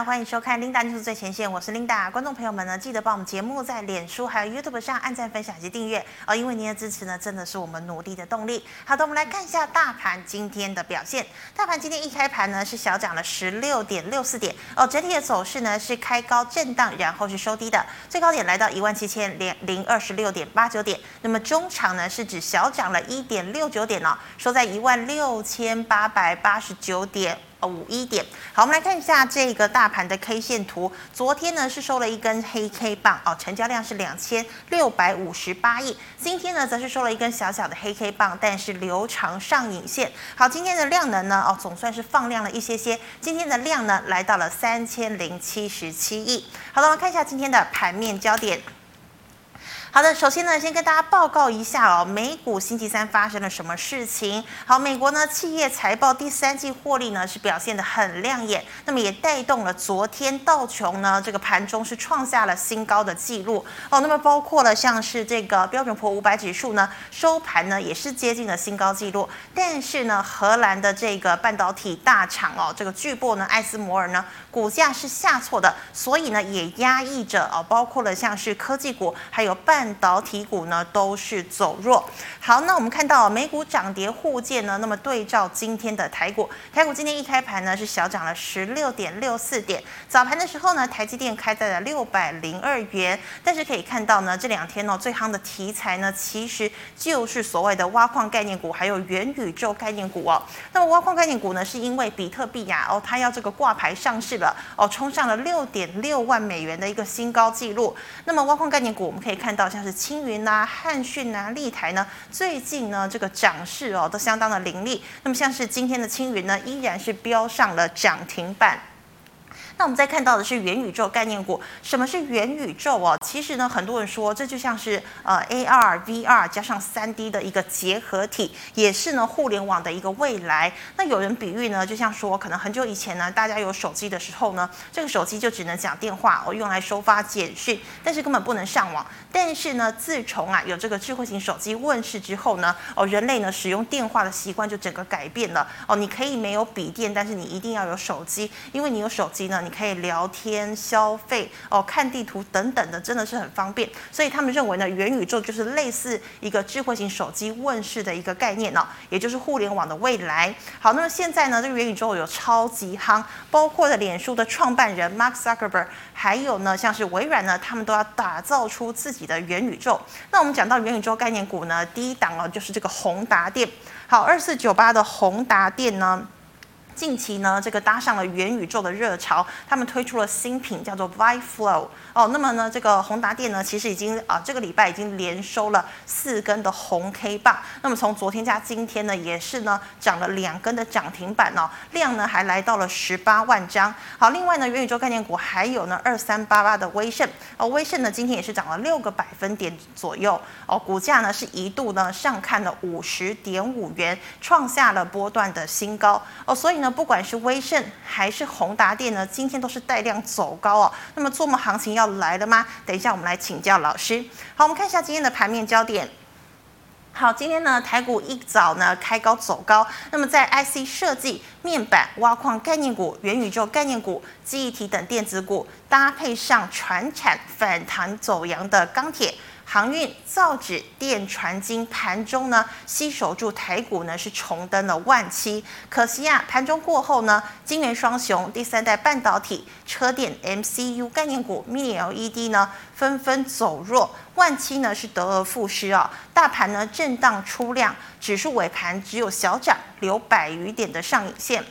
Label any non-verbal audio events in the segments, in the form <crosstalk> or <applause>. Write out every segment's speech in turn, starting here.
欢迎收看 Linda News 最前线，我是 Linda。观众朋友们呢，记得帮我们节目在脸书还有 YouTube 上按赞、分享及订阅哦，因为您的支持呢，真的是我们努力的动力。好的，我们来看一下大盘今天的表现。大盘今天一开盘呢，是小涨了十六点六四点哦，整体的走势呢是开高震荡，然后是收低的，最高点来到一万七千零零二十六点八九点。那么中场呢是指小涨了一点六九点哦，收在一万六千八百八十九点。五一点，好，我们来看一下这个大盘的 K 线图。昨天呢是收了一根黑 K 棒哦，成交量是两千六百五十八亿。今天呢则是收了一根小小的黑 K 棒，但是留长上影线。好，今天的量能呢哦总算是放量了一些些。今天的量呢来到了三千零七十七亿。好的，我们看一下今天的盘面焦点。好的，首先呢，先跟大家报告一下哦，美股星期三发生了什么事情？好，美国呢企业财报第三季获利呢是表现得很亮眼，那么也带动了昨天道琼呢这个盘中是创下了新高的记录哦。那么包括了像是这个标准普五百指数呢收盘呢也是接近了新高记录，但是呢荷兰的这个半导体大厂哦这个巨擘呢艾斯摩尔呢股价是下挫的，所以呢也压抑着哦，包括了像是科技股还有半。半导体股呢都是走弱。好，那我们看到美股涨跌互见呢，那么对照今天的台股，台股今天一开盘呢是小涨了十六点六四点。早盘的时候呢，台积电开在了六百零二元。但是可以看到呢，这两天呢最夯的题材呢，其实就是所谓的挖矿概念股，还有元宇宙概念股哦。那么挖矿概念股呢，是因为比特币呀哦，它要这个挂牌上市了哦，冲上了六点六万美元的一个新高纪录。那么挖矿概念股我们可以看到。像是青云呐、汉讯呐、立台呢，最近呢这个涨势哦都相当的凌厉。那么像是今天的青云呢，依然是飙上了涨停板。那我们再看到的是元宇宙概念股。什么是元宇宙哦？其实呢，很多人说这就像是呃 AR、VR 加上 3D 的一个结合体，也是呢互联网的一个未来。那有人比喻呢，就像说可能很久以前呢，大家有手机的时候呢，这个手机就只能讲电话哦，用来收发简讯，但是根本不能上网。但是呢，自从啊有这个智慧型手机问世之后呢，哦人类呢使用电话的习惯就整个改变了哦。你可以没有笔电，但是你一定要有手机，因为你有手机呢。你可以聊天、消费哦、看地图等等的，真的是很方便。所以他们认为呢，元宇宙就是类似一个智慧型手机问世的一个概念哦，也就是互联网的未来。好，那么现在呢，这个元宇宙有超级夯，包括的脸书的创办人 Mark Zuckerberg，还有呢，像是微软呢，他们都要打造出自己的元宇宙。那我们讲到元宇宙概念股呢，第一档哦，就是这个宏达电。好，二四九八的宏达电呢。近期呢，这个搭上了元宇宙的热潮，他们推出了新品，叫做 ViFlow。哦，那么呢，这个宏达电呢，其实已经啊，这个礼拜已经连收了四根的红 K 棒。那么从昨天加今天呢，也是呢涨了两根的涨停板哦，量呢还来到了十八万张。好，另外呢，元宇宙概念股还有呢二三八八的威盛哦，威盛呢今天也是涨了六个百分点左右哦，股价呢是一度呢上看了五十点五元，创下了波段的新高哦，所以呢，不管是威盛还是宏达电呢，今天都是带量走高哦。那么做梦行情要。要来了吗？等一下，我们来请教老师。好，我们看一下今天的盘面焦点。好，今天呢，台股一早呢开高走高。那么在 IC 设计、面板、挖矿概念股、元宇宙概念股、记忆体等电子股，搭配上传产反弹走阳的钢铁。航运、造纸、电传金盘中呢，吸守住台股呢是重登了万七。可惜啊，盘中过后呢，晶圆双雄、第三代半导体、车电 MCU 概念股、Mini LED 呢纷纷走弱，万七呢是得而复失啊。大盘呢震荡出量，指数尾盘只有小涨，留百余点的上影线。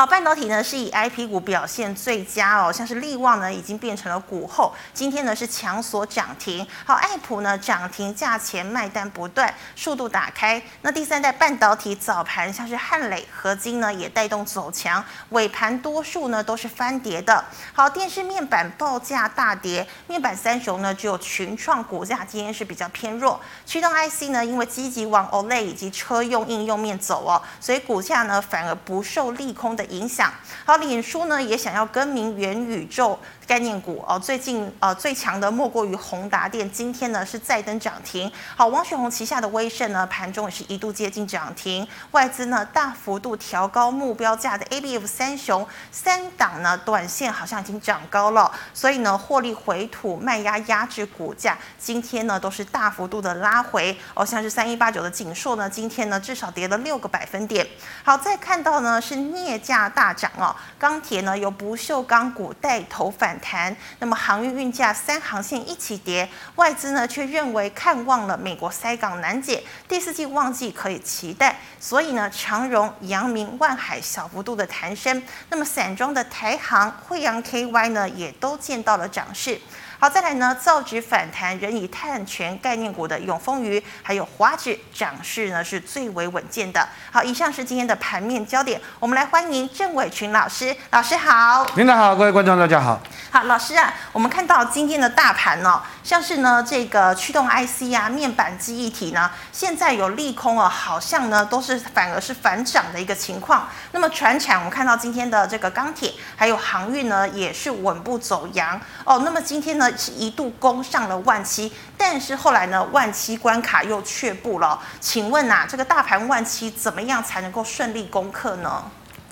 好，半导体呢是以 IP 股表现最佳哦，像是力旺呢已经变成了股后，今天呢是强锁涨停。好，爱普呢涨停价钱卖单不断，速度打开。那第三代半导体早盘像是汉磊、合金呢也带动走强，尾盘多数呢都是翻跌的。好，电视面板报价大跌，面板三雄呢只有群创股价今天是比较偏弱。驱动 IC 呢因为积极往 OLED 以及车用应用面走哦，所以股价呢反而不受利空的影响。好，脸书呢也想要更名元宇宙概念股哦。最近呃最强的莫过于宏达电，今天呢是再登涨停。好，王雪红旗下的威盛呢盘中也是一度接近涨停。外资呢大幅度调高目标价的 ABF 三雄三档呢短线好像已经涨高了，所以呢获利回吐卖压压制股价，今天呢都是大幅度的拉回。哦，像是三一八九的景硕呢，今天呢至少跌了六个百分点。好，再看到呢是镍价大涨哦，钢铁呢由不锈钢股带头反弹，那么航运运价三航线一起跌，外资呢却认为看望了美国塞港难解，第四季旺季可以期待，所以呢长荣、阳明、万海小幅度的弹升，那么散装的台航、惠阳 KY 呢也都见到了涨势。好，再来呢，造纸反弹，仍以碳权概念股的永丰余，还有华指涨势呢是最为稳健的。好，以上是今天的盘面焦点，我们来欢迎郑伟群老师。老师好，领导好，各位观众大家好。好，老师啊，我们看到今天的大盘呢、哦，像是呢这个驱动 IC 啊、面板记忆体呢，现在有利空啊，好像呢都是反而是反涨的一个情况。那么船产，我们看到今天的这个钢铁还有航运呢，也是稳步走阳哦。那么今天呢？是一度攻上了万七，但是后来呢，万七关卡又却步了。请问呐、啊，这个大盘万七怎么样才能够顺利攻克呢？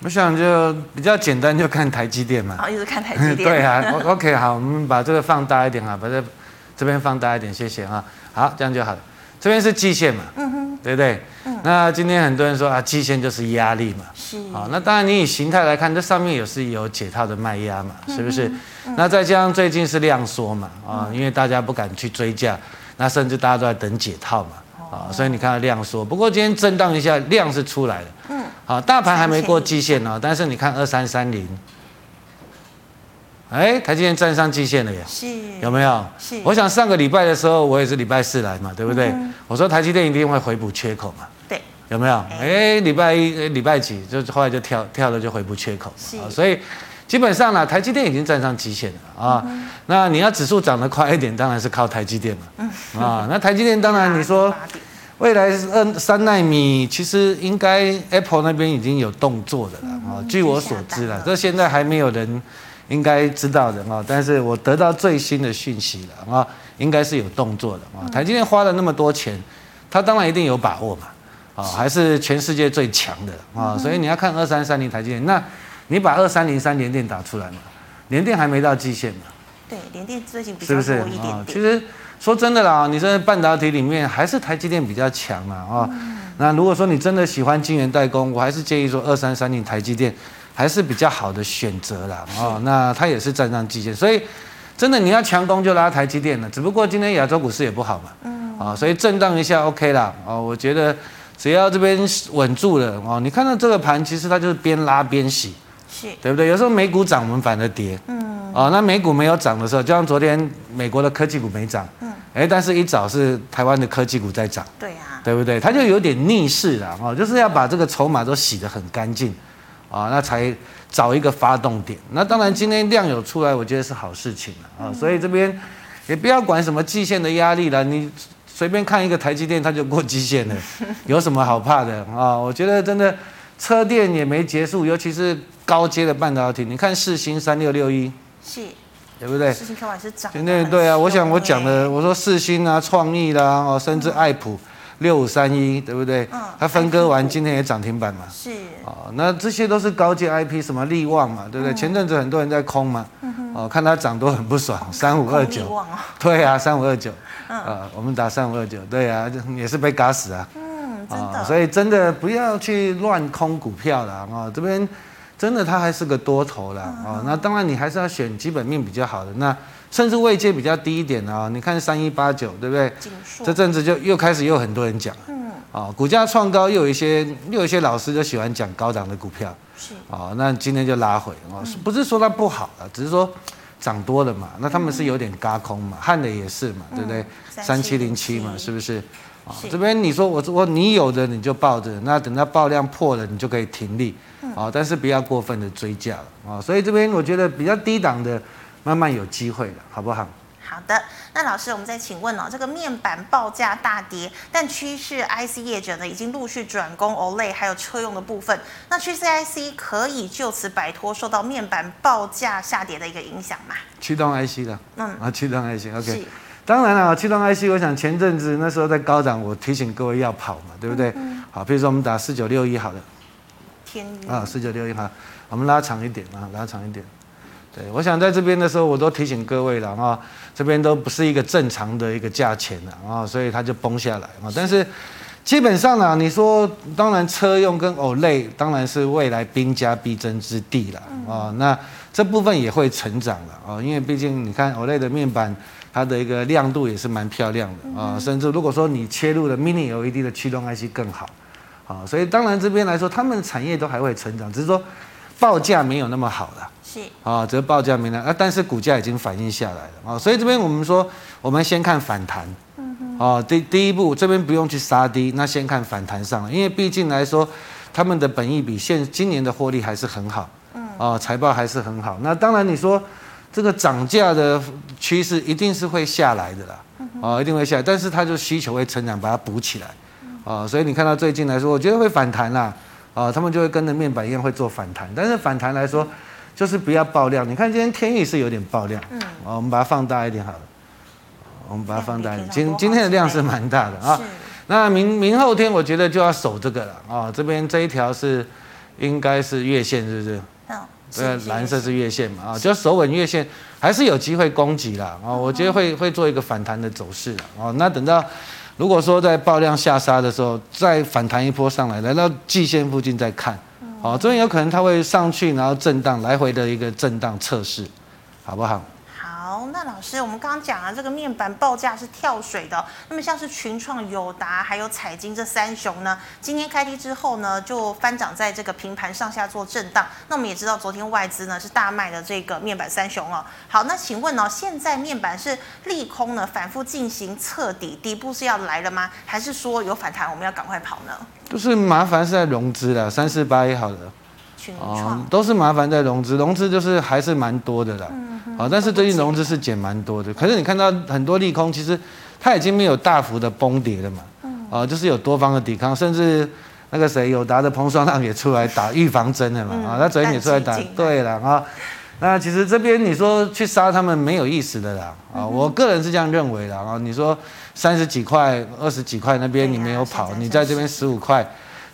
我想就比较简单，就看台积电嘛。好，一直看台积电。<laughs> 对啊，OK，好，我们把这个放大一点啊，把这这边放大一点，谢谢啊。好，这样就好了。这边是季线嘛，嗯哼，对不对？嗯。那今天很多人说啊，季线就是压力嘛，是。好，那当然你以形态来看，这上面也是有解套的卖压嘛，是不是？嗯嗯、那再加上最近是量缩嘛，啊，因为大家不敢去追价，那甚至大家都在等解套嘛，啊，所以你看到量缩。不过今天震荡一下，量是出来了，嗯。好，大盘还没过季线哦，但是你看二三三零。哎，台积电站上季线了耶，是有没有？是。我想上个礼拜的时候，我也是礼拜四来嘛，对不对？嗯、我说台积电一定会回补缺口嘛，对，有没有？哎，礼拜一、礼拜几，就后来就跳跳了，就回补缺口是。所以基本上呢，台积电已经站上极限了啊、嗯。那你要指数涨得快一点，当然是靠台积电嘛。嗯。啊，那台积电当然你说未来二三纳米，其实应该 Apple 那边已经有动作的了啊、嗯。据我所知啦，这现在还没有人。应该知道的啊，但是我得到最新的讯息了啊，应该是有动作的啊。台积电花了那么多钱，他当然一定有把握嘛，啊，还是全世界最强的啊，所以你要看二三三零台积电，那你把二三零三联电打出来嘛，联电还没到季线嘛，对，联电最近比较多一点点。其实说真的啦，你在半导体里面还是台积电比较强嘛啊。那如果说你真的喜欢晶圆代工，我还是建议说二三三零台积电。还是比较好的选择啦，哦，那它也是站上季线，所以真的你要强攻就拉台积电了。只不过今天亚洲股市也不好嘛，嗯，啊，所以震荡一下 OK 啦，哦，我觉得只要这边稳住了，哦，你看到这个盘其实它就是边拉边洗，是，对不对？有时候美股涨，我们反而跌，嗯，啊，那美股没有涨的时候，就像昨天美国的科技股没涨，嗯，哎，但是一早是台湾的科技股在涨，对啊，对不对？它就有点逆势了，哦，就是要把这个筹码都洗得很干净。啊，那才找一个发动点。那当然，今天量有出来，我觉得是好事情了啊。所以这边也不要管什么季线的压力了，你随便看一个台积电，它就过季线了，<laughs> 有什么好怕的啊？我觉得真的车电也没结束，尤其是高阶的半导体。你看四星三六六一，是，对不对？世芯开始涨。对对啊，我想我讲的，我说四星啊，创意啦，哦，甚至爱普。六五三一，对不对？嗯，它分割完，今天也涨停板嘛。是。哦，那这些都是高阶 IP，什么利旺嘛，对不对？嗯、前阵子很多人在空嘛。嗯。哦，看它涨多很不爽，三五二九。对啊，三五二九。嗯。啊，我们打三五二九，对啊，也是被嘎死啊。嗯，真的。所以真的不要去乱空股票了啊！这边真的它还是个多头了啊。那当然你还是要选基本面比较好的那。甚至位阶比较低一点的啊，你看三一八九，对不对？这阵子就又开始又有很多人讲，嗯，啊，股价创高，又有一些又有一些老师就喜欢讲高档的股票，是。啊，那今天就拉回啊，不是说它不好了，只是说涨多了嘛，那他们是有点嘎空嘛，汉的也是嘛，对不对？三七零七。嘛，是不是？啊，这边你说我我你有的你就抱着，那等到爆量破了，你就可以停利，啊，但是不要过分的追价了。啊，所以这边我觉得比较低档的。慢慢有机会了，好不好？好的，那老师，我们再请问哦，这个面板报价大跌，但趋势 IC 业者呢已经陆续转攻 OLED 还有车用的部分，那趋势 IC 可以就此摆脱受到面板报价下跌的一个影响吗？驱动 IC 的，嗯啊，驱动 IC，OK，、okay、当然了，驱动 IC，我想前阵子那时候在高涨，我提醒各位要跑嘛，对不对？嗯嗯好，比如说我们打四九六一好了，天宇啊，四九六一好，我们拉长一点啊，拉长一点。对，我想在这边的时候，我都提醒各位了啊，这边都不是一个正常的一个价钱了啊，所以它就崩下来啊。但是基本上呢，你说当然车用跟 OLED 当然是未来兵家必争之地了啊。那这部分也会成长了啊，因为毕竟你看 OLED 的面板，它的一个亮度也是蛮漂亮的啊。甚至如果说你切入了 Mini LED 的驱动 IC 更好啊。所以当然这边来说，他们的产业都还会成长，只是说报价没有那么好了。是。啊，这个报价没了啊，但是股价已经反映下来了啊，所以这边我们说，我们先看反弹，嗯哼，啊，第第一步这边不用去杀低，那先看反弹上来，因为毕竟来说，他们的本益比现今年的获利还是很好，嗯，啊，财报还是很好，那当然你说这个涨价的趋势一定是会下来的啦，啊，一定会下来，但是它就需求会成长，把它补起来，啊，所以你看到最近来说，我觉得会反弹啦，啊，他们就会跟着面板一样会做反弹，但是反弹来说。就是不要爆量，你看今天天钰是有点爆量，嗯，我们把它放大一点好了，我们把它放大一点，今今天的量是蛮大的啊。那明明后天我觉得就要守这个了啊，这边这一条是应该是月线，是不是？嗯，对，蓝色是月线嘛啊，就守稳月线，还是有机会攻击啦啊，我觉得会会做一个反弹的走势了啊。那等到如果说在爆量下杀的时候，再反弹一波上来，来到季线附近再看。好，这边有可能它会上去，然后震荡，来回的一个震荡测试，好不好？好，那老师，我们刚刚讲了这个面板报价是跳水的，那么像是群创、友达还有彩晶这三雄呢，今天开低之后呢，就翻涨在这个平盘上下做震荡。那我们也知道，昨天外资呢是大卖的这个面板三雄哦。好，那请问呢、哦，现在面板是利空呢，反复进行彻底，底部是要来了吗？还是说有反弹，我们要赶快跑呢？就是麻烦是在融资了，三四八一好的，哦，都是麻烦在融资，融资就是还是蛮多的啦，嗯哼，但是最近融资是减蛮多的，可是你看到很多利空，其实它已经没有大幅的崩跌了嘛，啊，就是有多方的抵抗，甚至那个谁友达的彭双浪也出来打预防针了嘛，啊，他昨天也出来打，对了啊，那其实这边你说去杀他们没有意思的啦，啊，我个人是这样认为的啊，你说。三十几块、二十几块那边你没有跑，你在这边十五块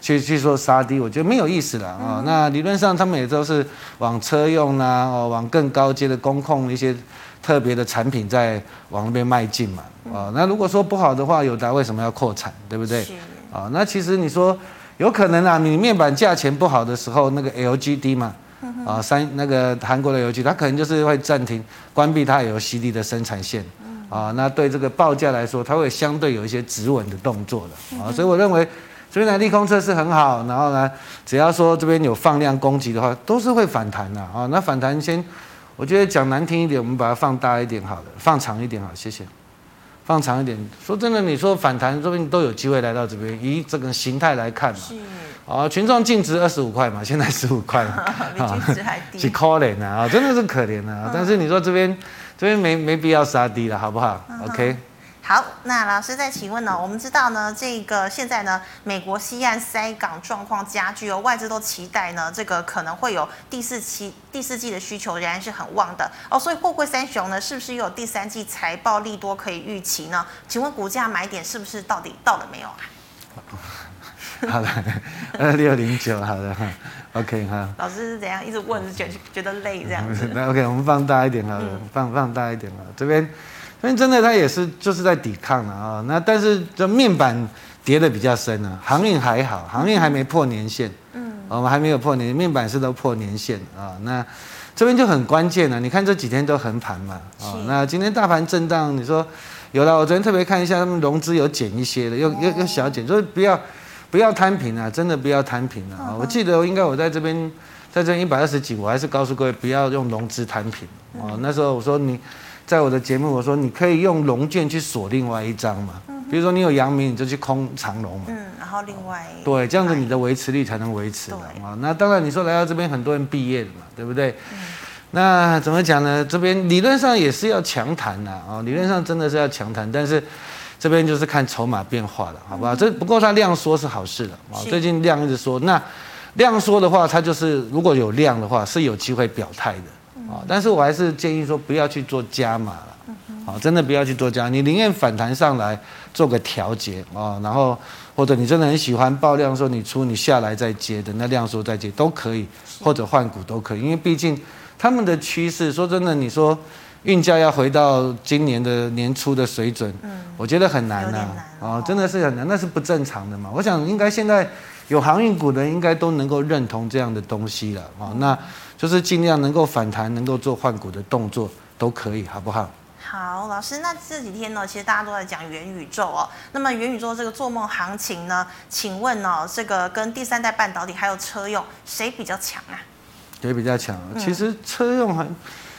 去去做杀低，我觉得没有意思了啊。那理论上他们也都是往车用啊，哦，往更高阶的工控一些特别的产品在往那边迈进嘛。啊，那如果说不好的话，友达为什么要扩产，对不对？啊，那其实你说有可能啊，你面板价钱不好的时候，那个 LGD 嘛，啊，三那个韩国的 LG，它可能就是会暂停关闭它 LCD 的生产线。啊，那对这个报价来说，它会相对有一些止稳的动作的啊，所以我认为这边的利空测试很好，然后呢，只要说这边有放量攻击的话，都是会反弹的啊。那反弹先，我觉得讲难听一点，我们把它放大一点好了，放长一点好，谢谢。放长一点，说真的，你说反弹这边都有机会来到这边，以这个形态来看嘛，啊，群众净值二十五块嘛，现在十五块嘛，<laughs> 比净值还低，是可怜啊，真的是可怜啊。但是你说这边。这边没没必要杀低了，好不好、嗯、？OK。好，那老师再请问呢？我们知道呢，这个现在呢，美国西岸塞港状况加剧哦，外资都期待呢，这个可能会有第四期第四季的需求仍然是很旺的哦，所以货柜三雄呢，是不是又有第三季财报利多可以预期呢？请问股价买点是不是到底到了没有啊？好的，二六零九，好的哈。OK 哈，老师是怎样一直问，是觉觉得累这样子？那 OK，我们放大一点好了，嗯、放放大一点了。这边，这边真的它也是就是在抵抗了啊。那但是这面板跌的比较深啊，航运还好，航运还没破年线。嗯，我们还没有破年，面板是都破年线啊。那这边就很关键了，你看这几天都横盘嘛啊。那今天大盘震荡，你说有了，我昨天特别看一下，他们融资有减一些的，又又又小减，就是不要。不要摊平啊！真的不要摊平啊！我记得应该我在这边，在这一百二十几，我还是告诉各位不要用融资摊平啊。那时候我说你，在我的节目我说你可以用龙券去锁另外一张嘛，比如说你有阳明你就去空长龙嘛。嗯，然后另外对，这样子你的维持率才能维持嘛。啊，那当然你说来到这边很多人毕业的嘛，对不对？那怎么讲呢？这边理论上也是要强谈呐，啊，理论上真的是要强谈，但是这边就是看筹码变化了，好不好？这不过它量缩是好事了啊，最近量一直缩，那量缩的话，它就是如果有量的话，是有机会表态的啊。但是我还是建议说，不要去做加码了，啊，真的不要去做加，你宁愿反弹上来做个调节啊，然后或者你真的很喜欢爆量，说你出你下来再接的，那量缩再接都可以，或者换股都可以，因为毕竟。他们的趋势，说真的，你说运价要回到今年的年初的水准，嗯，我觉得很难呐，啊，真的是很难，那是不正常的嘛。我想应该现在有航运股的人应该都能够认同这样的东西了，啊，那就是尽量能够反弹，能够做换股的动作都可以，好不好？好，老师，那这几天呢，其实大家都在讲元宇宙哦。那么元宇宙这个做梦行情呢，请问呢，这个跟第三代半导体还有车用谁比较强啊？谁比较强，其实车用还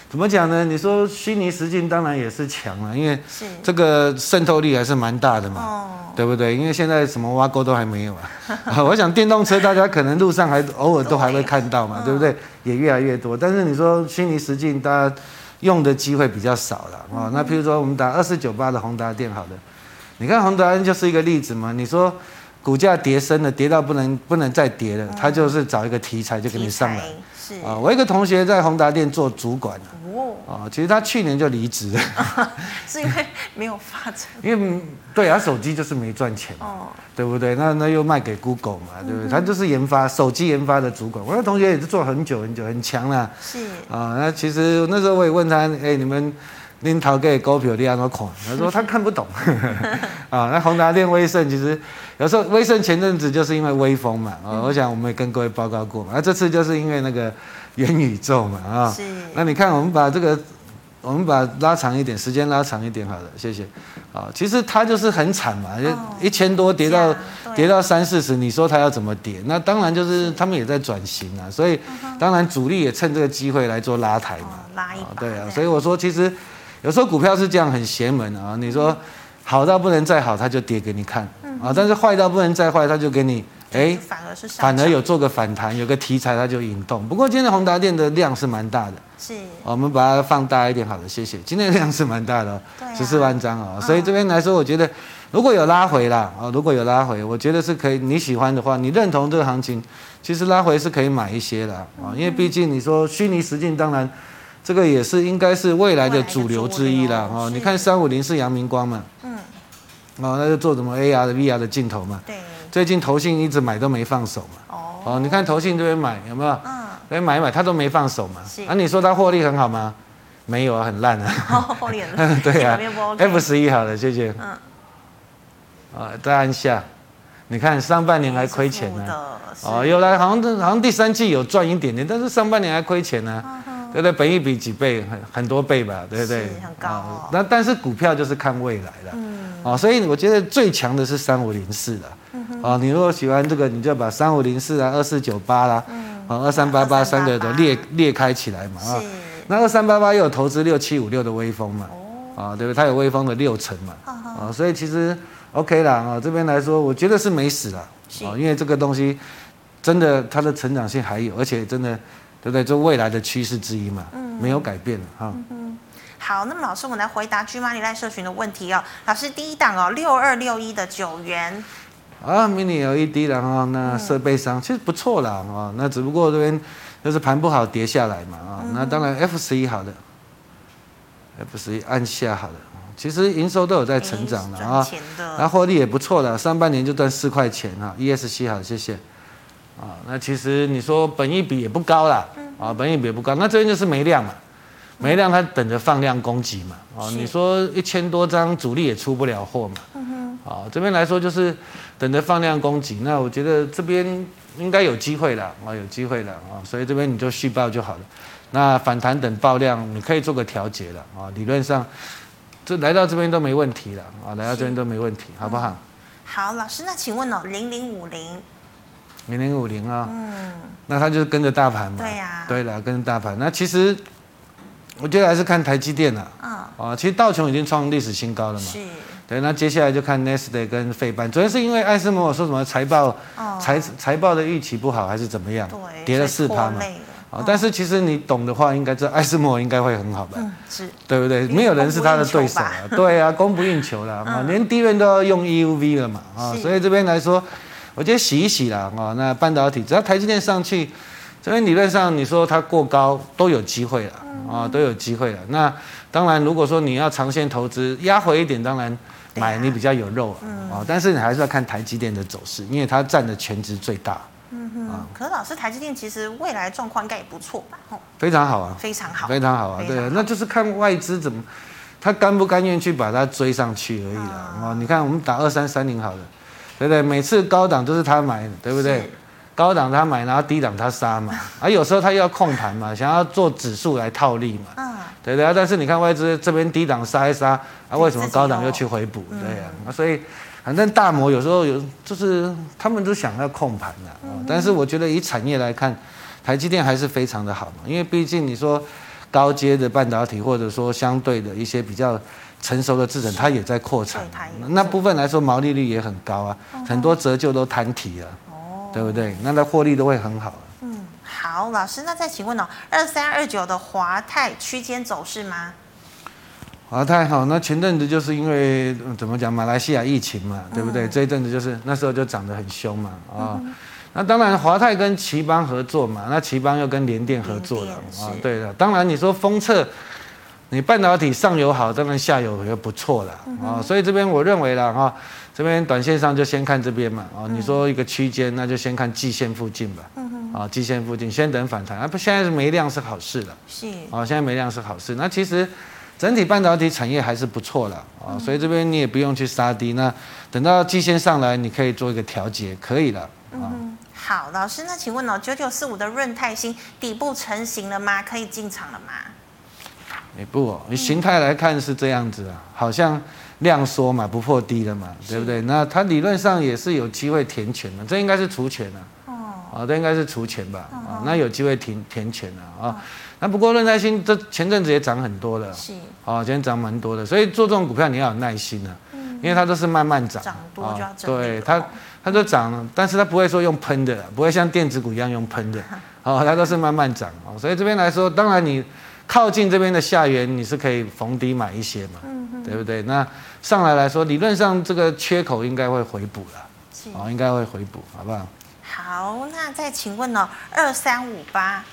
怎么讲呢？你说虚拟实境当然也是强了，因为这个渗透力还是蛮大的嘛，对不对？因为现在什么挖沟都还没有 <laughs> 啊。我想电动车大家可能路上还偶尔都还会看到嘛，对不对？也越来越多。但是你说虚拟实境，大家用的机会比较少了啊。那譬如说我们打二四九八的宏达电，好的，你看宏达电就是一个例子嘛。你说股价跌深了，跌到不能不能再跌了，他就是找一个题材就给你上来。是啊，我一个同学在宏达店做主管哦，啊，其实他去年就离职了，<laughs> 是因为没有发展。<laughs> 因为对啊，手机就是没赚钱，哦，对不对？那那又卖给 Google 嘛，对不对？他就是研发手机研发的主管。我那同学也是做很久很久，很强啦。是啊，那其实那时候我也问他，哎，你们拎头给股票你怎么看？他说他看不懂。<laughs> 啊，那宏达电、威盛其实。有时候威盛前阵子就是因为威风嘛，啊，我想我们也跟各位报告过嘛，那这次就是因为那个元宇宙嘛，啊，是。那你看我们把这个，我们把拉长一点，时间拉长一点，好的，谢谢。啊，其实它就是很惨嘛，就一千多跌到跌到三四十，你说它要怎么跌？那当然就是他们也在转型啊，所以当然主力也趁这个机会来做拉抬嘛，拉一把，对啊，所以我说其实有时候股票是这样很邪门啊，你说好到不能再好，它就跌给你看。啊，但是坏到不能再坏，它就给你，哎，反而是反而有做个反弹，有个题材，它就引动。不过今天的宏达电的量是蛮大的，是，我们把它放大一点，好的，谢谢。今天的量是蛮大的哦，十四万张啊，所以这边来说，我觉得如果有拉回啦，啊，如果有拉回，我觉得是可以，你喜欢的话，你认同这个行情，其实拉回是可以买一些的啊，因为毕竟你说虚拟实境，当然这个也是应该是未来的主流之一啦。哦，你看三五零是阳明光嘛。嗯哦，那就做什么 AR 的 VR 的镜头嘛？对。最近投信一直买都没放手嘛。哦。哦，你看投信这边买有没有？嗯。来买一买，他都没放手嘛。是。啊，你说他获利很好吗？没有啊，很烂啊。获利很烂。<laughs> 对啊。F 十一好了，谢谢。嗯。啊，再按下，你看上半年还亏钱呢。哦，有来好像好像第三季有赚一点点，但是上半年还亏钱呢。对不对？本一比几倍？很很多倍吧？对不对？很高。那但是股票就是看未来的。嗯。啊，所以我觉得最强的是三五零四的，啊，你如果喜欢这个，你就把三五零四啊、二四九八啦，啊、二三八八三个都列列开起来嘛，啊，那二三八八又有投资六七五六的威风嘛，啊，对不对？它有威风的六成嘛，啊，所以其实 OK 啦，啊，这边来说，我觉得是没死了，啊，因为这个东西真的它的成长性还有，而且真的对不对？这未来的趋势之一嘛，没有改变哈。好，那么老师，我们来回答 GMoney Live 社群的问题哦。老师，第一档哦，六二六一的九元。啊，Mini LED 然后那设备商、嗯、其实不错啦啊，那只不过这边就是盘不好跌下来嘛啊，嗯、那当然 F 十一好的，F 十一按下好的，其实营收都有在成长的。啊，那获利也不错的，上半年就赚四块钱哈，ESC 好，谢谢啊，那其实你说本益比也不高啦，啊，本益比也不高，那这边就是没量嘛。没量，它等着放量攻击嘛？啊，你说一千多张主力也出不了货嘛？啊，这边来说就是等着放量攻击。那我觉得这边应该有机会了啊，有机会了啊，所以这边你就续报就好了。那反弹等爆量，你可以做个调节了啊。理论上，这来到这边都没问题了啊，来到这边都没问题，好不好？好，老师，那请问哦，零零五零，零零五零啊，嗯，那他就是跟着大盘嘛？对呀。对了，跟着大盘。那其实。我觉得还是看台积电了。啊，啊，其实道琼已经创历史新高了嘛。是。对，那接下来就看纳斯达克跟费班。主要是因为艾斯摩尔说什么财报，财财报的预期不好还是怎么样？对。跌了四趴嘛。啊，但是其实你懂的话，应该知道艾斯摩尔应该会很好吧？嗯，是，对不对？没有人是他的对手啊。对啊，供不应求了啊，连低润都要用 EUV 了嘛啊，所以这边来说，我觉得洗一洗啦啊。那半导体只要台积电上去，所以理论上你说它过高都有机会了啊，都有机会了。那当然，如果说你要长线投资，压回一点，当然买你比较有肉啊。但是你还是要看台积电的走势，因为它占的权值最大。嗯哼，可是老师，台积电其实未来状况应该也不错吧？非常好啊，非常好，非常好啊。对，那就是看外资怎么，他甘不甘愿去把它追上去而已啦。哦，你看我们打二三三零好了，对不对？每次高档都是他买的，对不对？高档他买，然后低档他杀嘛。<laughs> 啊，有时候他又要控盘嘛，想要做指数来套利嘛。嗯，对不对？但是你看外资这边低档杀一杀，啊，为什么高档又去回补？对呀，啊，所以。反正大摩有时候有，就是他们都想要控盘的，但是我觉得以产业来看，台积电还是非常的好嘛，因为毕竟你说高阶的半导体，或者说相对的一些比较成熟的制程，它也在扩产，那部分来说毛利率也很高啊，很多折旧都摊提了，哦对不对？那它获利都会很好。嗯，好，老师，那再请问哦，二三二九的华泰区间走势吗？华泰好，那前阵子就是因为怎么讲，马来西亚疫情嘛，对不对？嗯、这一阵子就是那时候就涨得很凶嘛，啊、嗯，那当然华泰跟奇邦合作嘛，那奇邦又跟联电合作了啊，对的。当然你说封测，你半导体上游好，当然下游也不错了啊，嗯、所以这边我认为了哈，这边短线上就先看这边嘛，啊，你说一个区间，那就先看季线附近吧，啊，季线附近先等反弹啊，不，现在是没量是好事了，是啊，现在没量是好事，那其实。整体半导体产业还是不错了啊，所以这边你也不用去杀低，那等到季线上来，你可以做一个调节，可以了。嗯，好，老师，那请问哦，九九四五的润泰新底部成型了吗？可以进场了吗？也不哦，你形态来看是这样子啊，好像量缩嘛，不破低了嘛，对不对？那它理论上也是有机会填权的，这应该是除权啊。哦，这应该是除权吧？啊，那有机会填填权了啊。那不过润泰新这前阵子也涨很多了，是，哦，今天涨蛮多的，所以做这种股票你要有耐心啊，嗯，因为它都是慢慢涨，涨多就要涨，对它，它都涨了，但是它不会说用喷的，不会像电子股一样用喷的，<laughs> 哦，它都是慢慢涨，哦，所以这边来说，当然你靠近这边的下缘，你是可以逢低买一些嘛，嗯哼，对不对？那上来来说，理论上这个缺口应该会回补了，哦，应该会回补，好不好？好，那再请问哦，二三五八。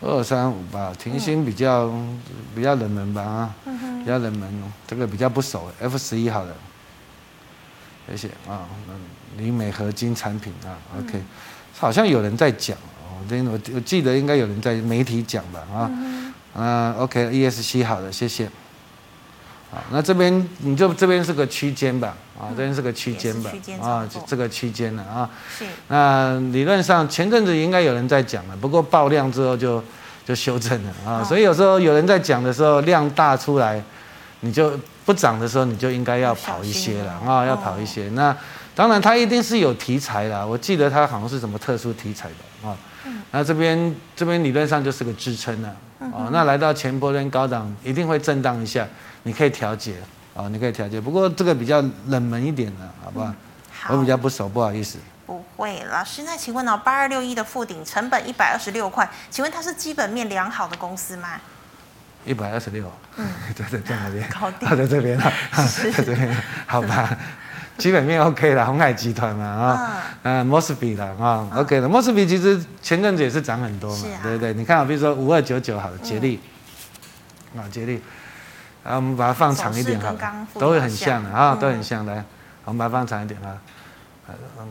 二三五八，停薪比较、嗯、比较冷门吧啊，比较冷门，这个比较不熟。F 十一好了，谢谢啊。理美合金产品啊，OK，、嗯、好像有人在讲哦，我我记得应该有人在媒体讲吧啊，嗯、OK，ESC 好的，谢谢。啊，那这边你就这边是个区间吧，啊，这边是个区间吧，啊，这个区间了啊。是。那理论上前阵子应该有人在讲了，不过爆量之后就就修正了啊，所以有时候有人在讲的时候量大出来，你就不涨的时候你就应该要跑一些了啊，要跑一些。那当然它一定是有题材啦，我记得它好像是什么特殊题材的啊。那这边这边理论上就是个支撑了啊，那来到前波跟高档一定会震荡一下。你可以调节啊，你可以调节，不过这个比较冷门一点的，好不好？嗯、好，我比较不熟，不好意思。不会，老师，那请问呢，八二六一的附顶成本一百二十六块，请问它是基本面良好的公司吗？一百二十六，嗯，<laughs> 在在在那边？高点 <laughs> 在这边啊，是 <laughs> 在这边，好吧，基本面 OK 了，红海集团嘛啊，嗯，Mosfet 的啊，OK 的，Mosfet 其实前阵子也是涨很多嘛，对不对？你看啊，比如说五二九九好了，捷力，啊，捷力。啊，我们把它放长一点哈，都会很像的啊，都很像的。我们把它放长一点啊，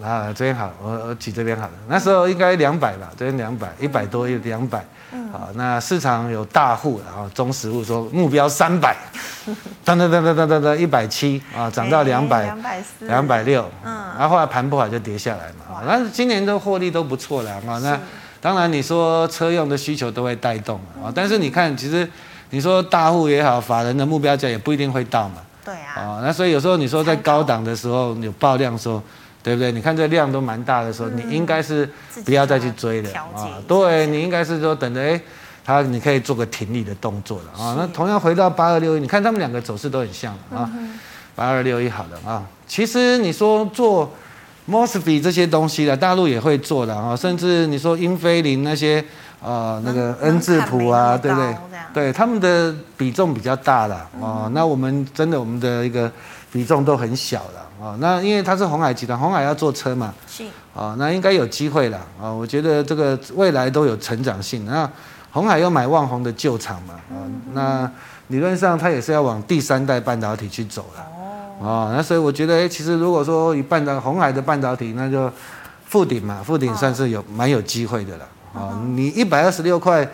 啊，这边好，我我举这边好了。那时候应该两百吧，这边两百，一百多，一两百。好，那市场有大户，然后中实户说目标三百，<laughs> 噔噔噔噔噔噔噔，一百七啊，涨到两百，两百四，两百六。嗯，然后后来盘不好就跌下来嘛。那今年的获利都不错了啊。那当然你说车用的需求都会带动啊，但是你看其实。你说大户也好，法人的目标价也不一定会到嘛。对啊。啊，那所以有时候你说在高档的时候有爆量的时候，对不对？你看这量都蛮大的时候，你应该是不要再去追了啊。对，你应该是说等着哎，它你可以做个停利的动作了啊。那同样回到八二六一，你看他们两个走势都很像啊。八二六一好了啊，其实你说做 Mosfet 这些东西的，大陆也会做的啊，甚至你说英菲林那些。啊，那个 N 字谱啊，对不对？对，他们的比重比较大了哦。那我们真的我们的一个比重都很小了哦。那因为它是红海集团，红海要做车嘛，是啊，那应该有机会了啊。我觉得这个未来都有成长性。那红海要买旺宏的旧厂嘛啊，那理论上它也是要往第三代半导体去走了哦。那所以我觉得，哎，其实如果说以半导红海的半导体，那就富鼎嘛，富鼎算是有蛮有机会的了。啊，你一百二十六块，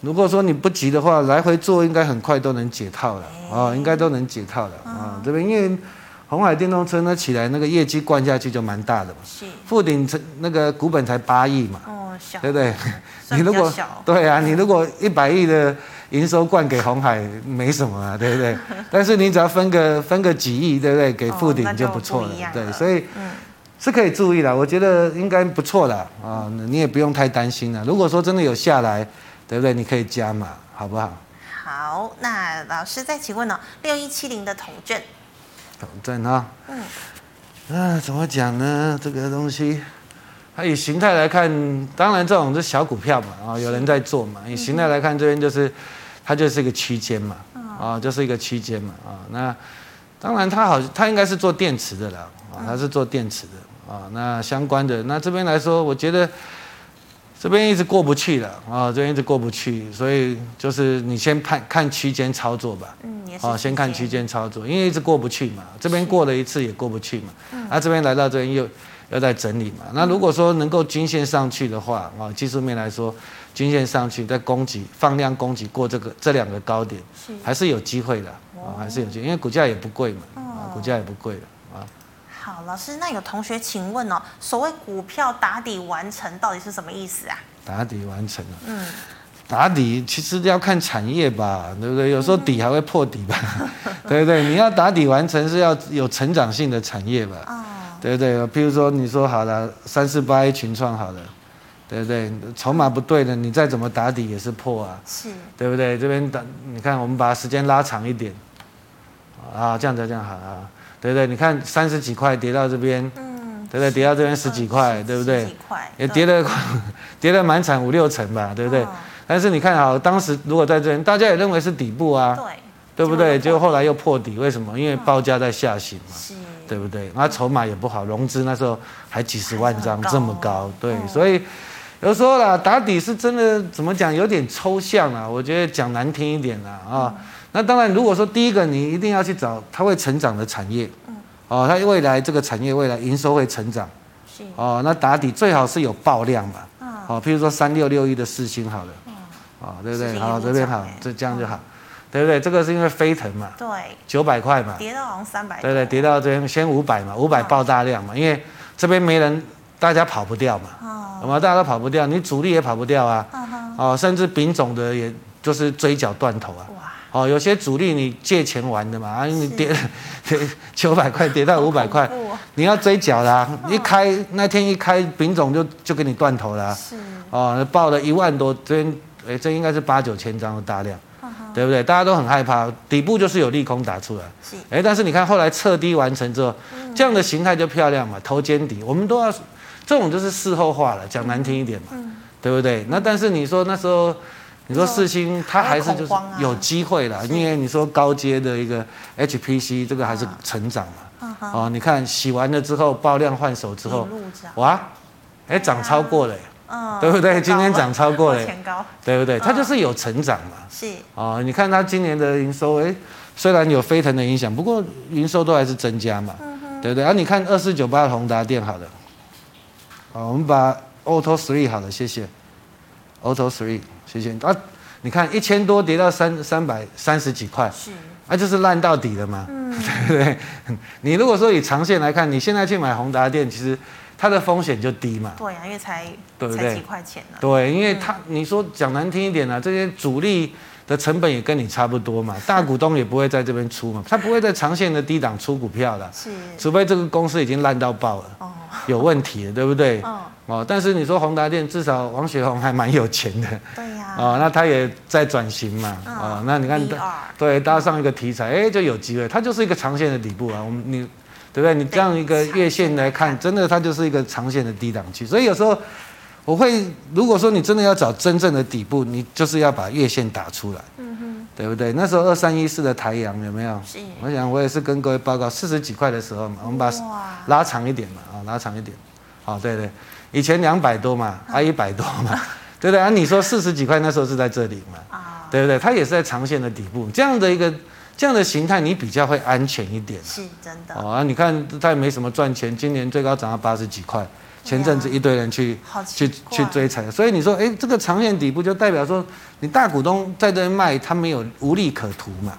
如果说你不急的话，来回做应该很快都能解套了啊，应该都能解套了啊。这边因为鸿海电动车呢起来，那个业绩灌下去就蛮大的嘛。是。富鼎成那个股本才八亿嘛。哦，小。对不对？你如果对啊，你如果一百亿的营收灌给红海没什么啊，<laughs> 对不对？但是你只要分个分个几亿，对不对？给富鼎就不错了。对，所以。是可以注意的，我觉得应该不错的啊，你也不用太担心了。如果说真的有下来，对不对？你可以加码，好不好？好，那老师再请问呢？六一七零的统正，统正啊，嗯，啊，怎么讲呢？这个东西，它以形态来看，当然这种是小股票嘛，啊，有人在做嘛。以形态来看，这边就是它就是一个区间嘛，啊，就是一个区间嘛，啊，那当然它好，它应该是做电池的了，啊，它是做电池的。啊，那相关的那这边来说，我觉得这边一直过不去了啊，这边一直过不去，所以就是你先看看区间操作吧。嗯，也是。啊，先看区间操作，因为一直过不去嘛，这边过了一次也过不去嘛。嗯。那这边来到这边又又在整理嘛。那如果说能够均线上去的话啊，技术面来说，均线上去再攻击放量攻击过这个这两个高点，还是有机会的啊，还是有机会，因为股价也不贵嘛，啊，股价也不贵的。好，老师，那有同学请问哦，所谓股票打底完成到底是什么意思啊？打底完成啊，嗯，打底其实要看产业吧，对不对？有时候底还会破底吧，嗯、<laughs> 对不对？你要打底完成是要有成长性的产业吧，哦、对不对？譬如说你说好了三四八一群创好了，对不对？筹码不对的，你再怎么打底也是破啊，是，对不对？这边打你看，我们把时间拉长一点，啊，这样子这样好啊。对不对？你看三十几块跌到这边，嗯，对不对？跌到这边十几块，对不对？十几块也跌了，跌了蛮惨，<laughs> 五六成吧，对不对？但是你看好当时如果在这边，大家也认为是底部啊，对，对不对？结果后来又破底，为什么？因为报价在下行嘛，是，对不对？那筹码也不好，融资那时候还几十万张，这么高，对，所以有时候啦，打底是真的怎么讲？有点抽象啊，我觉得讲难听一点啦啊。那当然，如果说第一个你一定要去找它会成长的产业，嗯，哦，它未来这个产业未来营收会成长，是，哦，那打底最好是有爆量嘛，哦，譬如说三六六一的四星好了，哦，对不对？好，这边好，这这样就好，对不对？这个是因为飞腾嘛，对，九百块嘛，跌到好像三百，对对，跌到这边先五百嘛，五百爆大量嘛，因为这边没人，大家跑不掉嘛，哦，嘛，大家都跑不掉，你主力也跑不掉啊，哦，甚至丙种的也就是追缴断头啊。哦，有些主力你借钱玩的嘛，啊，你跌 <laughs> 跌九百块跌到五百块，你要追缴啦，一开那天一开，丙种就就给你断头了，是，哦，报了一万多，这边哎，这应该是八九千张的大量，对不对？大家都很害怕，底部就是有利空打出来，是，哎，但是你看后来测低完成之后，这样的形态就漂亮嘛，头肩底，我们都要，这种就是事后话了，讲难听一点嘛，对不对？那但是你说那时候。你说四星它还是就是有机会了，因为你说高阶的一个 HPC 这个还是成长嘛，哦，你看洗完了之后爆量换手之后，哇，哎涨超过了，对不对？今天涨超过了，对不对？它就是有成长嘛，是，哦，你看它今年的营收，哎，虽然有飞腾的影响，不过营收都还是增加嘛，对不对？啊，你看二四九八的宏达电好了，好，我们把 Auto Three 好了，谢谢，Auto Three。谢谢啊！你看一千多跌到三三百三十几块，是，那、啊、就是烂到底了嘛，嗯、<laughs> 对不对？你如果说以长线来看，你现在去买宏达电，其实它的风险就低嘛。对呀、啊，因为才对不对？才几块钱呢。对，因为它、嗯、你说讲难听一点呢、啊，这些主力的成本也跟你差不多嘛，<laughs> 大股东也不会在这边出嘛，他不会在长线的低档出股票的，是，除非这个公司已经烂到爆了，哦，有问题了，对不对？哦，哦，但是你说宏达电，至少王雪红还蛮有钱的。对呀。哦，那他也在转型嘛，哦，那你看，对，搭上一个题材，哎，就有机会，它就是一个长线的底部啊。我们你，对不对？你这样一个月线来看，真的它就是一个长线的低档区。所以有时候我会如果说你真的要找真正的底部，你就是要把月线打出来，嗯哼，对不对？那时候二三一四的台阳有没有？是。我想我也是跟各位报告四十几块的时候嘛，我们把拉长一点嘛，啊，拉长一点，好，对对，以前两百多嘛，啊一百多嘛，<laughs> 对不对？啊，你说四十几块那时候是在这里嘛，啊，对不对？它也是在长线的底部，这样的一个这样的形态，你比较会安全一点。是真的。啊，你看它也没什么赚钱，今年最高涨到八十几块。前阵子一堆人去去去追财，所以你说，哎，这个长线底部就代表说，你大股东在这边卖，他没有无利可图嘛，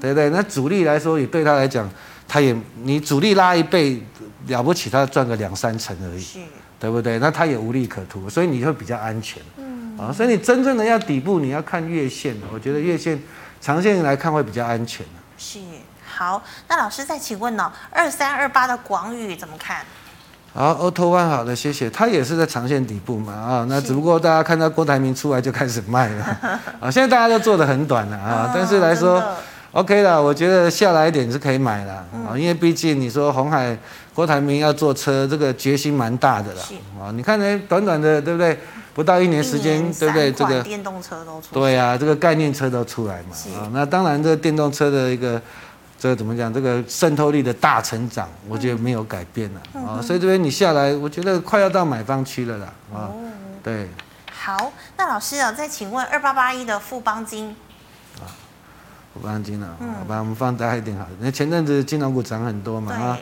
对不对？那主力来说，也对他来讲，他也你主力拉一倍了不起，他赚个两三成而已，对不对？那他也无利可图，所以你会比较安全，嗯啊，所以你真正的要底部，你要看月线，我觉得月线长线来看会比较安全。是，好，那老师再请问呢，二三二八的广宇怎么看？好，Auto One 好的，谢谢。它也是在长线底部嘛，啊，那只不过大家看到郭台铭出来就开始卖了，<laughs> 啊，现在大家都做的很短了啊，但是来说，OK 啦，我觉得下来一点是可以买的啊，因为毕竟你说红海郭台铭要做车，这个决心蛮大的啦啊，你看呢，短短的对不对？不到一年时间，对不对？这个电动车都出，对啊，这个概念车都出来嘛，啊，那当然这个电动车的一个。这个怎么讲？这个渗透力的大成长，我觉得没有改变了啊、嗯，所以这边你下来，我觉得快要到买方区了啦啊、哦。对。好，那老师啊，再请问二八八一的富邦金啊，富邦金啊，嗯、好吧，我们放大一点好了。那前阵子金融股涨很多嘛啊，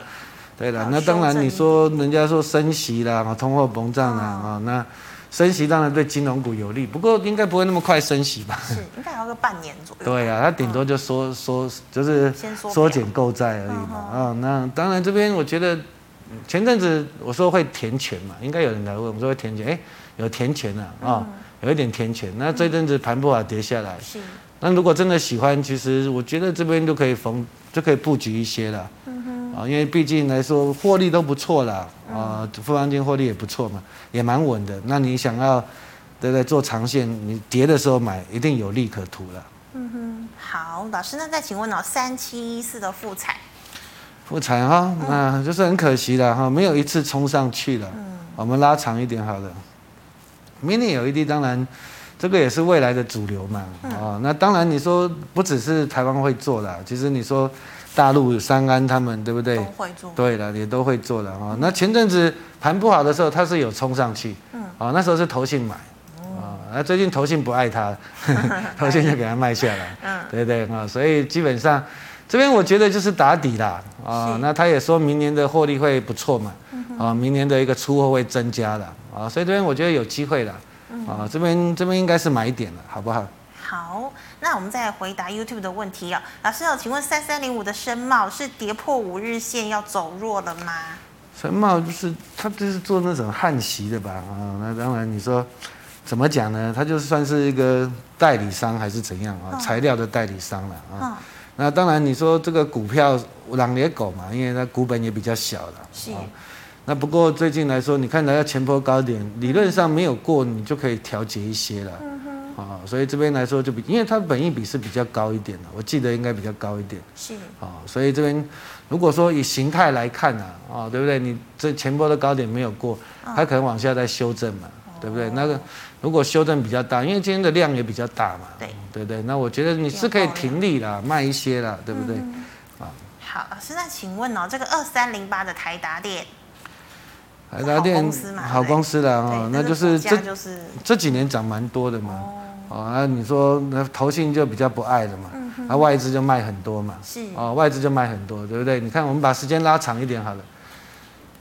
对了，那当然你说人家说升息啦，通货膨胀啦啊，那。升息当然对金融股有利，不过应该不会那么快升息吧？是，应该要个半年左右。<laughs> 对呀、啊，它顶多就缩缩，就是缩减购债而已嘛。啊、哦，那当然这边我觉得前阵子我说会填权嘛，应该有人来问我们说会填权，哎，有填权了啊、哦，有一点填权。那这阵子盘不好跌下来，是。那如果真的喜欢，其实我觉得这边就可以逢就可以布局一些了。啊，因为毕竟来说获利都不错啦，啊，富邦金获利也不错嘛，也蛮稳的。那你想要，对不对？做长线，你跌的时候买，一定有利可图了。嗯哼，好，老师，那再请问哦，三七一四的复彩，复彩哈，那就是很可惜了哈，没有一次冲上去了。嗯，我们拉长一点好了。Mini LED 当然，这个也是未来的主流嘛。啊，那当然你说不只是台湾会做啦，其实你说。大陆三安他们对不对？都会做。对了，也都会做的哈。那前阵子盘不好的时候，它是有冲上去，嗯，啊，那时候是投信买，啊，那最近投信不爱它，<laughs> 投信就给它卖下来，嗯，对对？啊，所以基本上这边我觉得就是打底啦，啊，那他也说明年的获利会不错嘛，啊，明年的一个出货会增加的，啊，所以这边我觉得有机会了，啊，这边这边应该是买点了，好不好？好。那我们再来回答 YouTube 的问题啊，老师有请问三三零五的深茂是跌破五日线要走弱了吗？深茂就是他就是做那种焊锡的吧？啊，那当然你说怎么讲呢？他就算是一个代理商还是怎样啊？材料的代理商了啊。那当然你说这个股票狼也狗嘛，因为它股本也比较小了。是。那不过最近来说，你看它要前波高点，理论上没有过，你就可以调节一些了。啊，所以这边来说就比，因为它本益比是比较高一点的，我记得应该比较高一点。是。啊，所以这边如果说以形态来看呢，啊，对不对？你这前波的高点没有过，它可能往下再修正嘛，对不对？那个如果修正比较大，因为今天的量也比较大嘛，对对对。那我觉得你是可以停利啦，卖一些啦，对不对？啊。好，老师，那请问哦，这个二三零八的台达电。台达电好公司的哦，那就是这这几年涨蛮多的嘛。哦，那你说那投信就比较不爱了嘛，那外资就卖很多嘛。是。哦，外资就卖很多，对不对？你看我们把时间拉长一点好了，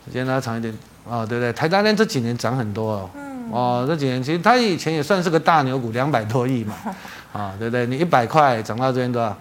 时间拉长一点，哦，对不对？台达电这几年涨很多哦。哦，这几年其实它以前也算是个大牛股，两百多亿嘛。<laughs> 啊，对不对？你一百块涨到这边多少？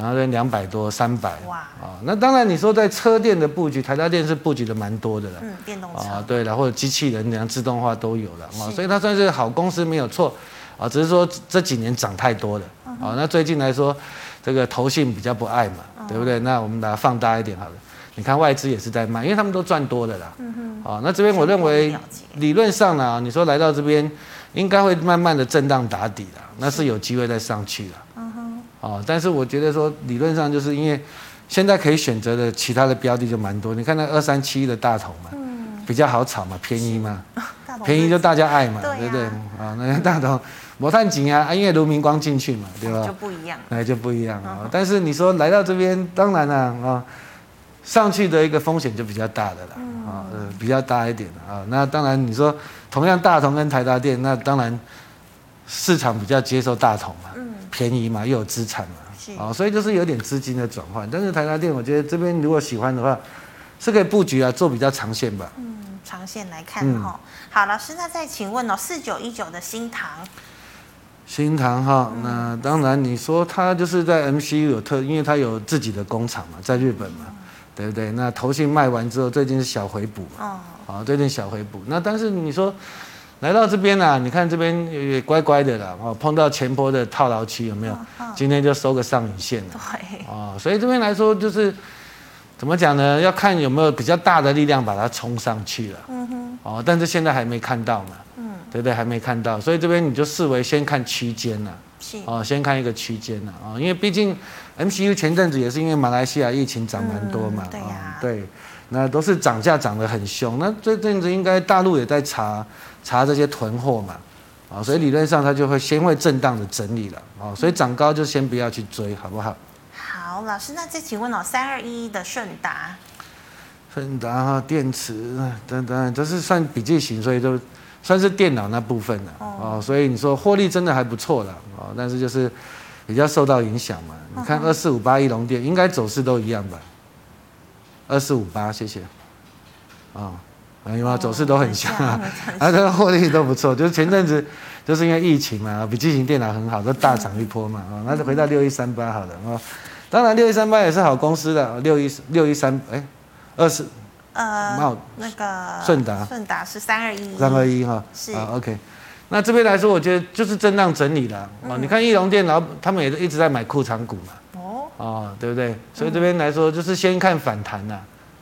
然后这两百多三百哇啊，那当然你说在车电的布局，台达电是布局的蛮多的了，嗯，电动车啊，对了，或者机器人、像自动化都有了啊，所以它算是好公司没有错啊，只是说这几年涨太多了啊。那最近来说，这个投信比较不爱嘛，对不对？那我们把它放大一点好了，你看外资也是在卖，因为他们都赚多的啦，嗯哼，啊，那这边我认为理论上呢，你说来到这边应该会慢慢的震荡打底了，那是有机会再上去了。哦，但是我觉得说理论上就是因为现在可以选择的其他的标的就蛮多，你看那二三七一的大同嘛，嗯，比较好炒嘛，便宜嘛，便宜就大家爱嘛，对,啊、对不对？啊，那个大同摩探景啊，因为卢明光进去嘛，对吧？就不一样，那就不一样啊。但是你说来到这边，当然了啊，上去的一个风险就比较大的了，啊，呃，比较大一点啊。那当然你说同样大同跟台达电，那当然市场比较接受大同嘛，便宜嘛，又有资产嘛，啊，所以就是有点资金的转换。但是台达电，我觉得这边如果喜欢的话，是可以布局啊，做比较长线吧。嗯长线来看哈，嗯、好，老师，那再请问哦，四九一九的新塘，新塘哈，那当然你说它就是在 MCU 有特，因为它有自己的工厂嘛，在日本嘛，嗯、对不对？那投信卖完之后，最近是小回补嘛，哦，啊，最近小回补。那但是你说来到这边啊，你看这边也乖乖的啦，哦，碰到前波的套牢区有没有？哦、今天就收个上影线了，对，哦，所以这边来说就是。怎么讲呢？要看有没有比较大的力量把它冲上去了。嗯哼。哦，但是现在还没看到嘛。嗯。对不对？还没看到，所以这边你就视为先看区间呐。是。哦，先看一个区间呐。哦，因为毕竟 MCU 前阵子也是因为马来西亚疫情涨蛮多嘛。嗯、对呀、啊哦。对。那都是涨价涨得很凶。那这阵子应该大陆也在查查这些囤货嘛。啊、哦，所以理论上它就会先会震荡的整理了。啊，所以涨高就先不要去追，好不好？好老师，那再请问哦，三二一一的顺达，顺达哈电池等等，这是算笔记型，所以就算是电脑那部分了哦，哦。所以你说获利真的还不错了哦，但是就是比较受到影响嘛。你看二四五八一龙电，应该走势都一样吧？二四五八，谢谢。啊，因为走势都很像 <laughs> 啊，啊，这个获利都不错。就是前阵子就是因为疫情嘛，笔记型电脑很好，都大涨一波嘛。啊，那就回到六一三八好了啊。当然，六一三八也是好公司的，六一六一三哎，二十呃，茂那个顺达顺达是三二一三二一哈，是啊 OK，那这边来说，我觉得就是震荡整理了啊。你看易龙电脑，他们也一直在买库藏股嘛，哦哦，对不对？所以这边来说，就是先看反弹呐，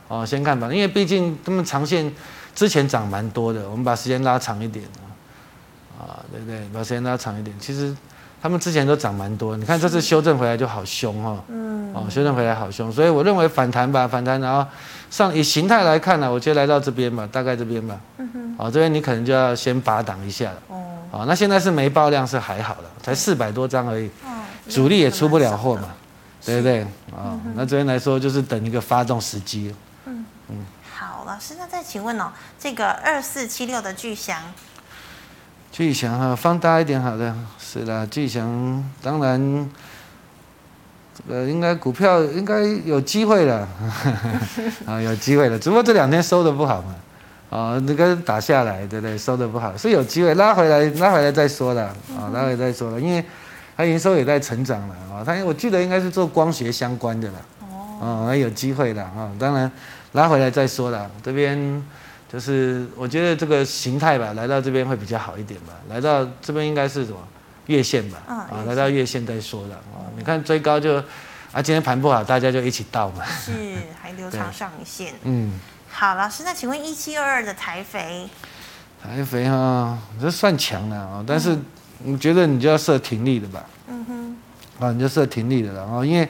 哦，先看吧，因为毕竟他们长线之前涨蛮多的，我们把时间拉长一点啊，对不对？把时间拉长一点，其实。他们之前都涨蛮多，你看这次修正回来就好凶哈，嗯，哦，修正回来好凶，所以我认为反弹吧，反弹，然后上以形态来看呢，我觉得来到这边吧，大概这边吧，嗯哼，哦，这边你可能就要先拔档一下了，哦，哦，那现在是没爆量是还好了，才四百多张而已，哦，主力也出不了货嘛，对不对？哦，那这边来说就是等一个发动时机，好，老师，那再请问哦，这个二四七六的巨祥。巨祥哈，放大一点好的，是啦，巨祥当然，这个应该股票应该有机会了，<laughs> 啊，有机会了，只不过这两天收的不好嘛，啊，那个打下来，对不对？收的不好，是有机会拉回来，拉回来再说了，啊，拉回来再说了，因为它营收也在成长了，啊，它我记得应该是做光学相关的了，哦，还有机会的，啊，当然拉回来再说啦，这边。就是我觉得这个形态吧，来到这边会比较好一点吧。来到这边应该是什么月线吧？啊，来到月线再说了啊。你看追高就啊，今天盘不好，大家就一起倒嘛。是，<laughs> 还留长上影线。嗯。好，老师，那请问一七二二的台肥？台肥哈，这算强了啊，但是你觉得你就要设停利的吧？嗯哼。啊，你就设停利的了啊，因为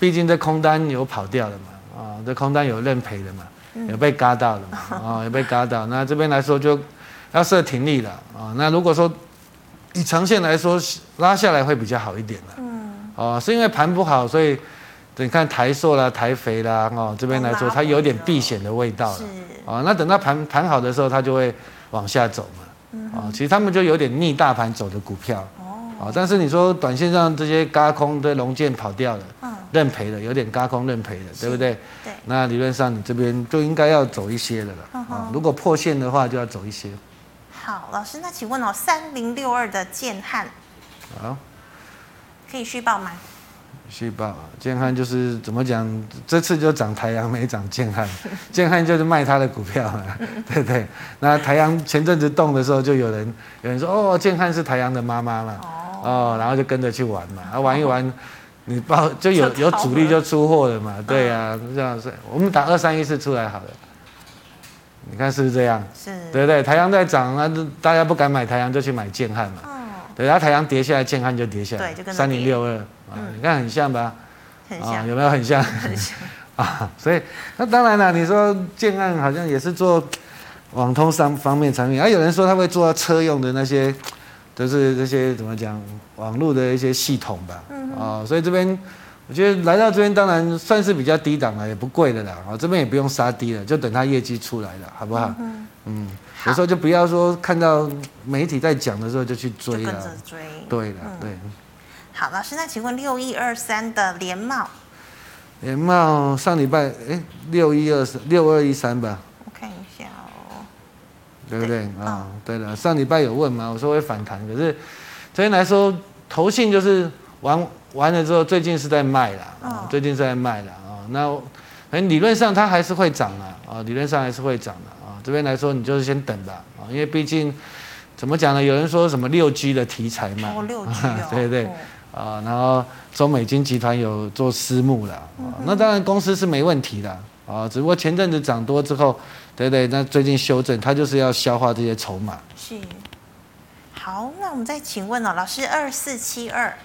毕竟这空单有跑掉了嘛，啊，这空单有认赔的嘛。有被嘎到的嘛？啊，有被嘎到。那这边来说就要设停利了啊。那如果说以长线来说拉下来会比较好一点了。嗯。哦，是因为盘不好，所以你看台塑啦、台肥啦，哦，这边来说它有点避险的味道了。是。哦，那等到盘盘好的时候，它就会往下走嘛。嗯。哦，其实他们就有点逆大盘走的股票。哦。但是你说短线上这些嘎空的龙剑跑掉了。认赔的有点嘎空认赔的，对不对？对。那理论上你这边就应该要走一些的了如果破线的话，就要走一些。好，老师，那请问哦，三零六二的建汉，好，可以续报吗？续报，建汉就是怎么讲？这次就涨台阳，没涨建汉。<laughs> 建汉就是卖他的股票嘛，<laughs> 对不对？那台阳前阵子动的时候，就有人有人说哦，建汉是台阳的妈妈嘛，哦，哦，然后就跟着去玩嘛，啊，玩一玩。哦你报就有有主力就出货了嘛？对呀、啊，这样是。我们打二三一四出来好了，你看是不是这样？是，对不对？台阳在涨，那大家不敢买台阳，就去买建汉嘛。哦。对，然后台阳跌下来，建汉就跌下来。对，就跟三零六二啊，你看很像吧？很像。啊，有没有很像？<laughs> 很像。<laughs> 啊，所以那当然了，你说建汉好像也是做网通商方面产品，还、啊、有人说他会做到车用的那些，都、就是这些怎么讲，网络的一些系统吧。嗯。啊，所以这边我觉得来到这边当然算是比较低档了，也不贵的啦。啊，这边也不用杀低了，就等它业绩出来了，好不好？嗯。嗯。有时候就不要说看到媒体在讲的时候就去追了。跟着追。对的，对。好，老师，那请问六一二三的联茂？联茂上礼拜哎，六一二三六二一三吧。我看一下哦。对不对啊？对，哦、对了，上礼拜有问嘛？我说会反弹，可是这边来说，投信就是完完了之后，最近是在卖啦。哦。最近是在卖啦。啊。那反正理论上它还是会涨啦。啊，理论上还是会涨的啊。这边来说，你就是先等吧。啊，因为毕竟怎么讲呢？有人说什么六 G 的题材嘛。哦，六 G <laughs> 哦。对对。哦啊，然后中美金集团有做私募了，啊，那当然公司是没问题的，啊，只不过前阵子涨多之后，对对，那最近修正，它就是要消化这些筹码。是，好，那我们再请问哦，老师，二四七二，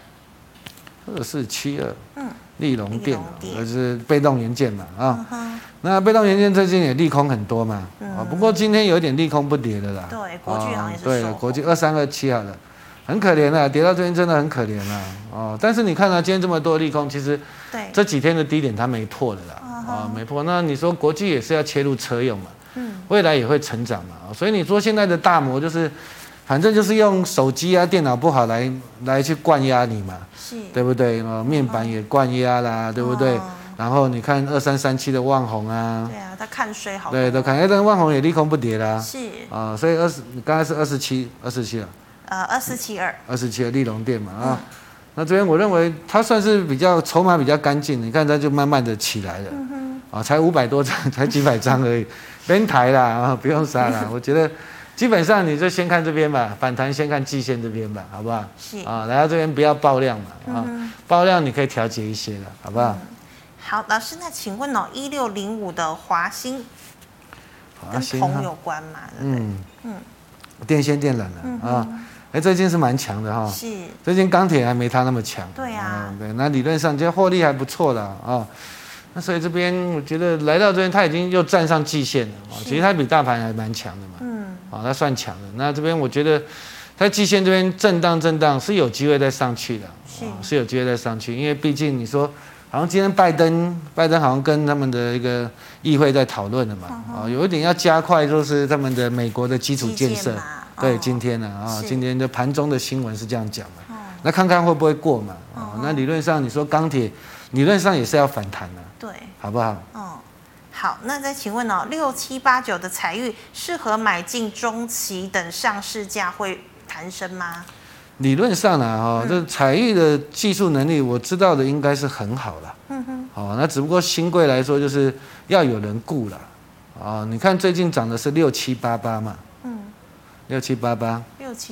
二四七二，嗯，利隆电，就是被动元件嘛，啊，那被动元件最近也利空很多嘛，啊，不过今天有点利空不跌的啦，对，国巨好像也是，对，国巨二三二七好了。很可怜啊，跌到这边真的很可怜啊。哦，但是你看啊，今天这么多利空，其实这几天的低点它没破的啦，啊、哦，没破。那你说国际也是要切入车用嘛，嗯，未来也会成长嘛，所以你说现在的大摩就是，反正就是用手机啊、电脑不好来来去灌压你嘛，是，对不对？哦，面板也灌压啦，对不对？哦、然后你看二三三七的万红啊，对啊，他看衰好，对，都看，哎，但万红也利空不跌啦，是，啊、哦，所以二十，你刚才是二十七，二十七了。呃，二四七二，二四七二利隆店嘛啊，嗯、那这边我认为它算是比较筹码比较干净，你看它就慢慢的起来了，啊、才五百多张，才几百张而已，别抬啦啊，不用杀了，<laughs> 我觉得基本上你就先看这边吧，反弹先看季线这边吧，好不好？是。啊，来到这边不要爆量嘛啊，嗯、爆量你可以调节一些了，好不好？嗯、好，老师，那请问哦，一六零五的华兴，跟铜有关吗？嗯。嗯，电线电缆的啊。嗯哎，最近是蛮强的哈，是。最近钢铁还没它那么强，对啊，嗯、对，那理论上就获利还不错的啊、哦，那所以这边我觉得来到这边，它已经又站上季线了啊，其实它比大盘还蛮强的嘛，嗯，啊、哦，它算强的，那这边我觉得它季线这边震荡震荡是有机会再上去的，是、哦、是有机会再上去，因为毕竟你说好像今天拜登拜登好像跟他们的一个议会在讨论的嘛，啊、有一点要加快就是他们的美国的基础建设。对，今天呢啊，今天的盘中的新闻是这样讲的，哦、那看看会不会过嘛？哦，哦，那理论上你说钢铁，理论上也是要反弹的，对，好不好？嗯，好，那再请问哦，六七八九的彩玉适合买进中期等上市价会弹升吗？理论上呢，哈，这彩玉的技术能力我知道的应该是很好了，嗯哼，哦，那只不过新贵来说就是要有人顾了，啊，你看最近涨的是六七八八嘛。嗯。六七八八，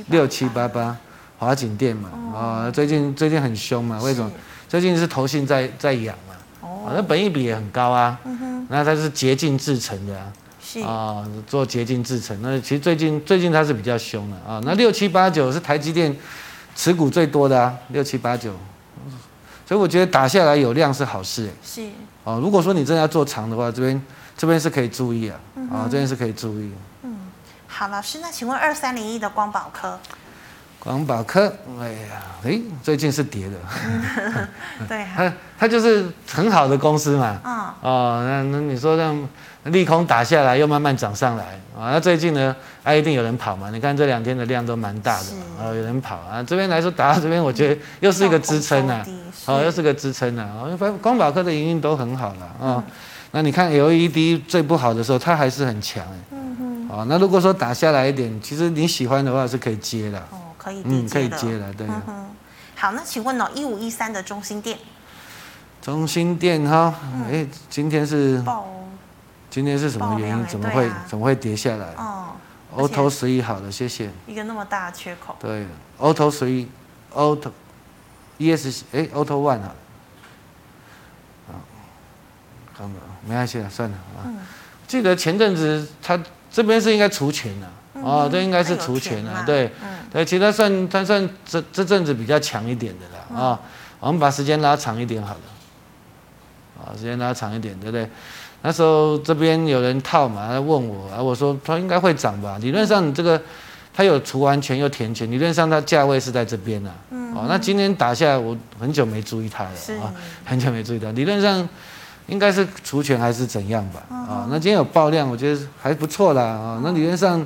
六七八八，华景店嘛，啊，最近最近很凶嘛，为什么？最近是投信在在养嘛，哦，那本益比也很高啊，那它是洁净制成的啊，是。啊，做洁净制成，那其实最近最近它是比较凶的。啊，那六七八九是台积电持股最多的啊，六七八九，所以我觉得打下来有量是好事，是，哦，如果说你真的要做长的话，这边这边是可以注意啊，啊，这边是可以注意。嗯。好，老师，那请问二三零一的光宝科？光宝科，哎呀，哎，最近是跌的。<laughs> 对、啊，它它就是很好的公司嘛。嗯、哦。那那你说让利空打下来，又慢慢涨上来啊？那最近呢，啊，一定有人跑嘛？你看这两天的量都蛮大的，啊是，有人跑啊。这边来说打到这边，我觉得又是一个支撑呐。哦，又是个支撑呐。哦，反正光宝科的营运都很好了啊。那你看 LED 最不好的时候，它还是很强哎。哦，那如果说打下来一点，其实你喜欢的话是可以接的。哦，可以，嗯，可以接了，对。嗯好，那请问哦，一五一三的中心店。中心店哈，哎，今天是今天是什么原因？怎么会怎么会跌下来？哦，Auto 十一好了，谢谢。一个那么大的缺口。对，Auto 十一，Auto ES 哎，Auto One 啊。啊，好了，没关系了，算了啊。记得前阵子他。这边是应该除权的，哦，这应该是除权啊，对，对，其他算它算这这阵子比较强一点的了，啊，我们把时间拉长一点好了，啊，时间拉长一点，对不对？那时候这边有人套嘛，他问我，啊，我说他应该会涨吧。理论上你这个它有除完权又填权，理论上它价位是在这边啊。嗯。哦，那今天打下来，我很久没注意它了啊，很久没注意它。理论上应该是除权还是怎样吧？啊，那今天有爆量，我觉得还不错啦。啊，那理论上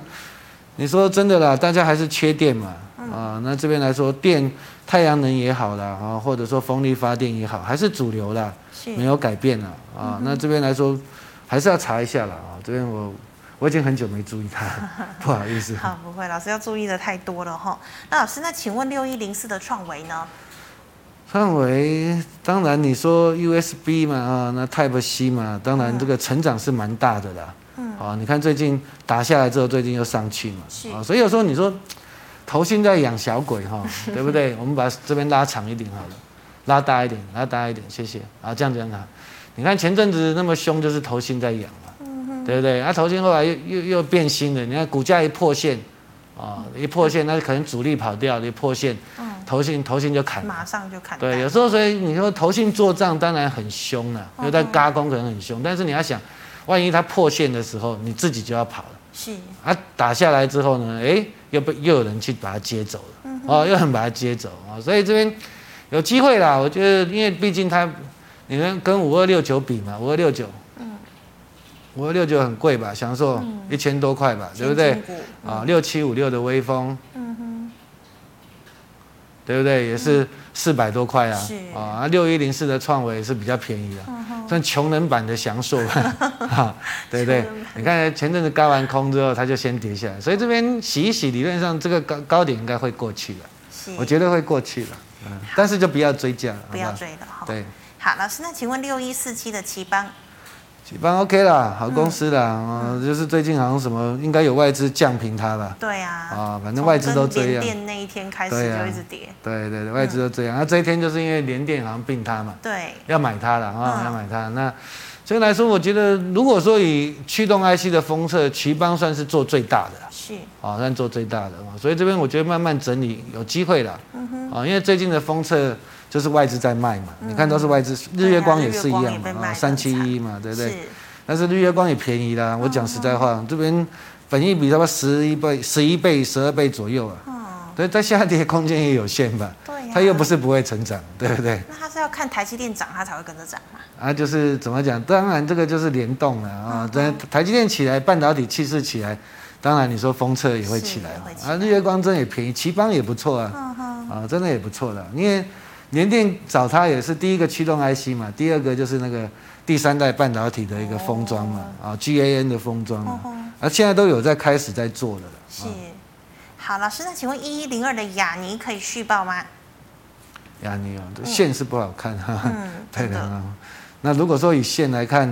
你说真的啦，大家还是缺电嘛。啊，那这边来说电。太阳能也好啦啊，或者说风力发电也好，还是主流啦，没有改变了啊。那这边来说，还是要查一下啦啊。这边我我已经很久没注意它，<laughs> 不好意思。<laughs> 好，不会，老师要注意的太多了哈。那老师，那请问六一零四的创维呢？创维，当然你说 USB 嘛啊，那 Type C 嘛，当然这个成长是蛮大的啦。嗯。啊，你看最近打下来之后，最近又上去嘛。啊，所以有时候你说。头信在养小鬼哈，<laughs> 对不对？我们把这边拉长一点好了，拉大一点，拉大一点，谢谢。啊，这样子很好。你看前阵子那么凶，就是头信在养嘛，对不对？啊，投信后来又又又变心了。你看股价一破线，啊，一破线，那可能主力跑掉，一破线，投信投信就砍，马上就砍。对，有时候所以你说投信做账当然很凶了，因为在轧空可能很凶，但是你要想，万一它破线的时候，你自己就要跑了。是。啊，打下来之后呢，哎。又被又有人去把它接走了，哦，又有人把它接走啊，所以这边有机会啦。我觉得，因为毕竟它，你们跟五二六九比嘛，五二六九，嗯，五二六九很贵吧？享受一千多块吧，对不对？啊，六七五六的威风，嗯哼，对不对？也是四百多块啊，啊，六一零四的创维是比较便宜的，算穷人版的祥硕吧，<laughs> 对不对？你看前阵子高完空之后，它就先跌下来，所以这边洗一洗，理论上这个高高点应该会过去了，我觉得会过去了，嗯，但是就不要追价，不要追了哈。对，好，老师，那请问六一四七的旗邦，頎邦 OK 啦，好公司啦，啊，就是最近好像什么应该有外资降平它吧？对啊，啊，反正外资都这样，那一天开始就一直跌，对对对，外资都这样，那这一天就是因为联电好像并它嘛，对，要买它了啊，要买它。那。所以来说，我觉得如果说以驱动 IC 的封测，奇邦算是做最大的。了，是。啊，算做最大的嘛。所以这边我觉得慢慢整理有机会了，嗯哼，啊，因为最近的封测就是外资在卖嘛，你看都是外资，日月光也是一样嘛，啊，三七一嘛，对不对？但是日月光也便宜啦，我讲实在话，这边本益比他妈十一倍、十一倍、十二倍左右啊，所以它下跌空间也有限吧。它又不是不会成长，对不对？那它是要看台积电涨，它才会跟着涨嘛？啊，就是怎么讲？当然这个就是联动了啊。等、嗯、台积电起来，半导体气势起来，当然你说封测也会起来嘛。啊，日月光真也便宜，奇邦也不错啊。嗯、啊，真的也不错的。因为联电找他也是第一个驱动 IC 嘛，第二个就是那个第三代半导体的一个封装嘛。哦、啊，GaN 的封装嘛。啊，现在都有在开始在做的了。是。好，老师，那请问一一零二的亚尼可以续报吗？亚尼啊，这线是不好看哈。嗯，<laughs> 对的。那如果说以线来看，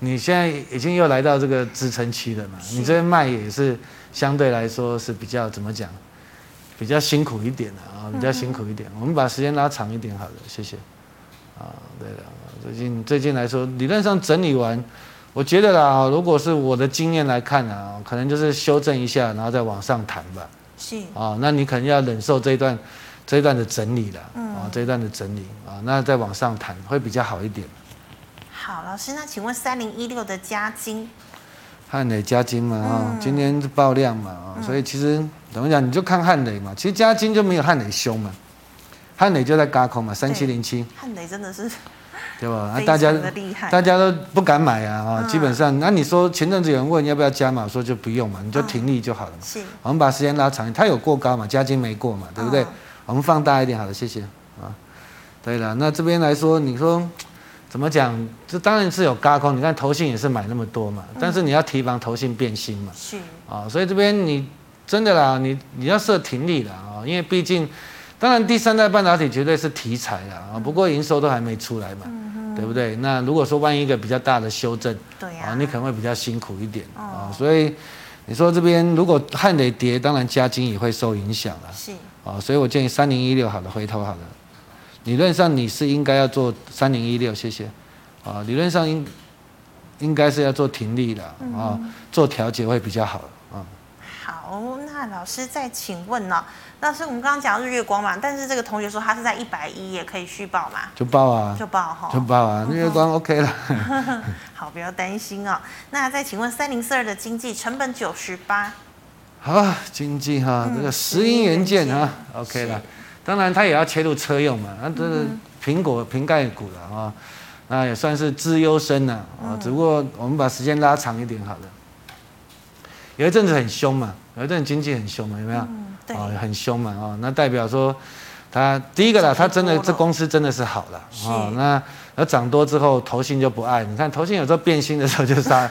你现在已经又来到这个支撑期了嘛？你这边卖也是相对来说是比较怎么讲？比较辛苦一点的啊，比较辛苦一点。我们把时间拉长一点，好了，谢谢。啊，对了。最近最近来说，理论上整理完，我觉得啦，如果是我的经验来看啊，可能就是修正一下，然后再往上弹吧。是。啊，那你可能要忍受这一段。这一段的整理了，嗯、啊，这一段的整理啊，那再往上谈会比较好一点。好，老师，那请问三零一六的加金，汉磊加金嘛，啊、嗯，今天是爆量嘛，啊、嗯，所以其实怎么讲，你就看汉磊嘛，其实嘉金就没有汉磊凶嘛，汉磊就在嘎空嘛，三七零七，汉磊真的是，对吧？啊，大家大家都不敢买啊，啊，基本上，那你说前阵子有人问要不要加码，说就不用嘛，你就停利就好了嘛。是，我们把时间拉长，它有过高嘛，嘉金没过嘛，对不对？嗯我们放大一点，好了，谢谢啊。对了，那这边来说，你说怎么讲？这当然是有嘎空。你看投信也是买那么多嘛，但是你要提防投信变心嘛。是啊，所以这边你真的啦，你你要设停利了啊，因为毕竟，当然第三代半导体绝对是题材啦啊，不过营收都还没出来嘛，对不对？那如果说万一一个比较大的修正，对啊，你可能会比较辛苦一点啊。所以你说这边如果汉磊跌，当然嘉金也会受影响了。是。啊，所以我建议三零一六好了，回头好了。理论上你是应该要做三零一六，谢谢。啊，理论上应应该是要做停利的啊，做调节会比较好啊。好，那老师再请问呢、哦？老师，我们刚刚讲日月光嘛，但是这个同学说他是在一百一也可以续报嘛？就报啊，就报哈，就报啊，<laughs> 日月光 OK 了。<laughs> 好，不要担心哦。那再请问三零四二的经济成本九十八。好，经济哈，嗯、这个石英元件啊，OK 了。当然，它也要切入车用嘛，那这个苹果瓶盖股了啊，那也算是资优生了啊。只不过我们把时间拉长一点好了。有一阵子很凶嘛，有一阵经济很凶嘛，有没有？啊，很凶嘛，哦，那代表说，他第一个啦，他真的这公司真的是好了，哦，那那涨多之后，投信就不爱，你看投信有时候变心的时候就杀。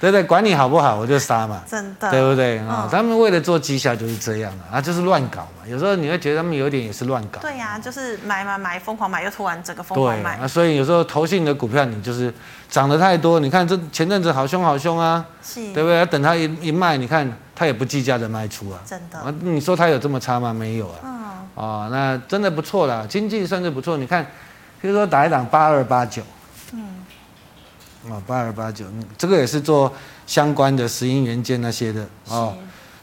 对对，管你好不好，我就杀嘛，真的，对不对啊？他们为了做绩效就是这样啊，啊，就是乱搞嘛。有时候你会觉得他们有一点也是乱搞。对呀，就是买买买，疯狂买，又突然整个疯狂买。对啊，所以有时候投信的股票，你就是涨得太多，你看这前阵子好凶好凶啊，是，对不对？等他一一卖，你看他也不计价的卖出啊，真的。啊，你说他有这么差吗？没有啊。嗯。哦，那真的不错啦，经济算是不错。你看，比如说打一档八二八九。哦，八二八九，这个也是做相关的石英元件那些的哦，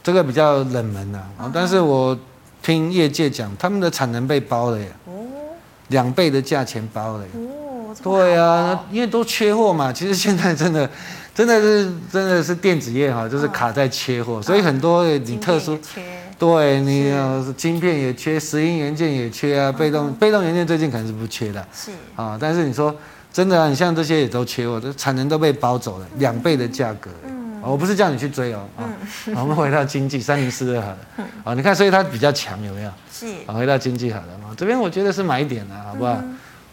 这个比较冷门的啊。但是我听业界讲，他们的产能被包了耶，哦，两倍的价钱包了耶，哦，对啊，因为都缺货嘛。其实现在真的，<laughs> 真的是真的是电子业哈，就是卡在缺货，所以很多你特殊，对你晶片也缺，石英元件也缺啊，被动被动元件最近可能是不缺的，是。啊，但是你说。真的啊，你像这些也都缺货，这产能都被包走了，两倍的价格。嗯，我不是叫你去追哦。嗯，我们回到经济三零四二好了。嗯，啊，你看，所以它比较强，有没有？是。啊，回到经济好了嘛，这边我觉得是买点了，好不好？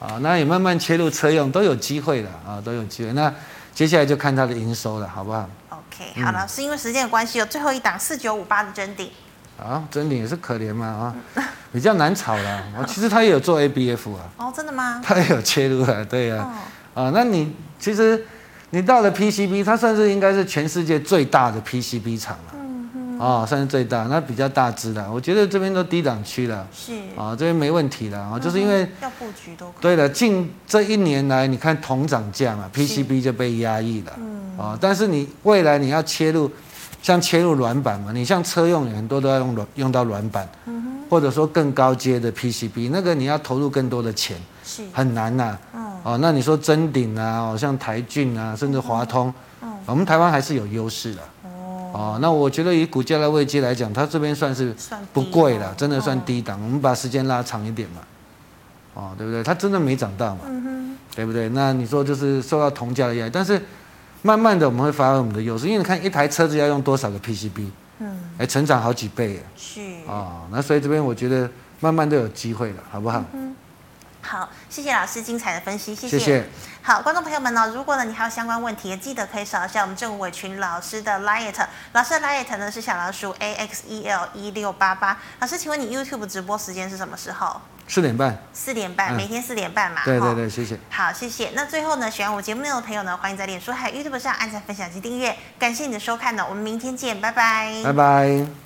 啊，那也慢慢切入车用，都有机会的啊，都有机会。那接下来就看它的营收了，好不好？OK，好了，是因为时间的关系，有最后一档四九五八的臻鼎。啊，真的也是可怜嘛啊。比较难炒啦，我 <laughs> 其实他也有做 ABF 啊。哦，真的吗？他也有切入啊，对呀、啊。哦、啊，那你其实你到了 PCB，它算是应该是全世界最大的 PCB 厂了。嗯嗯。啊，算是最大，那比较大支的，我觉得这边都低档区了。是。啊，这边没问题了啊，就是因为要布局都。对了，近这一年来，你看铜涨价嘛，PCB 就被压抑了。嗯。啊，但是你未来你要切入，像切入软板嘛，你像车用很多都要用软用到软板。嗯或者说更高阶的 PCB，那个你要投入更多的钱，是很难呐、啊。嗯、哦，那你说臻鼎啊，哦，像台俊啊，甚至华通，我们台湾还是有优势的。哦，哦，那我觉得以股价的位阶来讲，它这边算是不贵了，真的算低档。哦、我们把时间拉长一点嘛，哦，对不对？它真的没涨到嘛，嗯、对不对？那你说就是受到铜价的压力，但是慢慢的我们会发挥我们的优势，因为你看一台车子要用多少个 PCB。嗯，哎，成长好几倍啊！是啊、哦，那所以这边我觉得慢慢都有机会了，好不好？嗯，好，谢谢老师精彩的分析，谢谢。谢谢。好，观众朋友们呢，如果呢你还有相关问题，记得可以扫一下我们郑伟群老师的 Light，老师的 Light 呢是小老鼠 A X E L 一六八八。老师，请问你 YouTube 直播时间是什么时候？四点半，四点半，每天四点半嘛。对对对，谢谢。好，谢谢。那最后呢，喜欢我节目内容的朋友呢，欢迎在脸书还有 YouTube 上按赞、分享及订阅。感谢你的收看呢，我们明天见，拜拜。拜拜。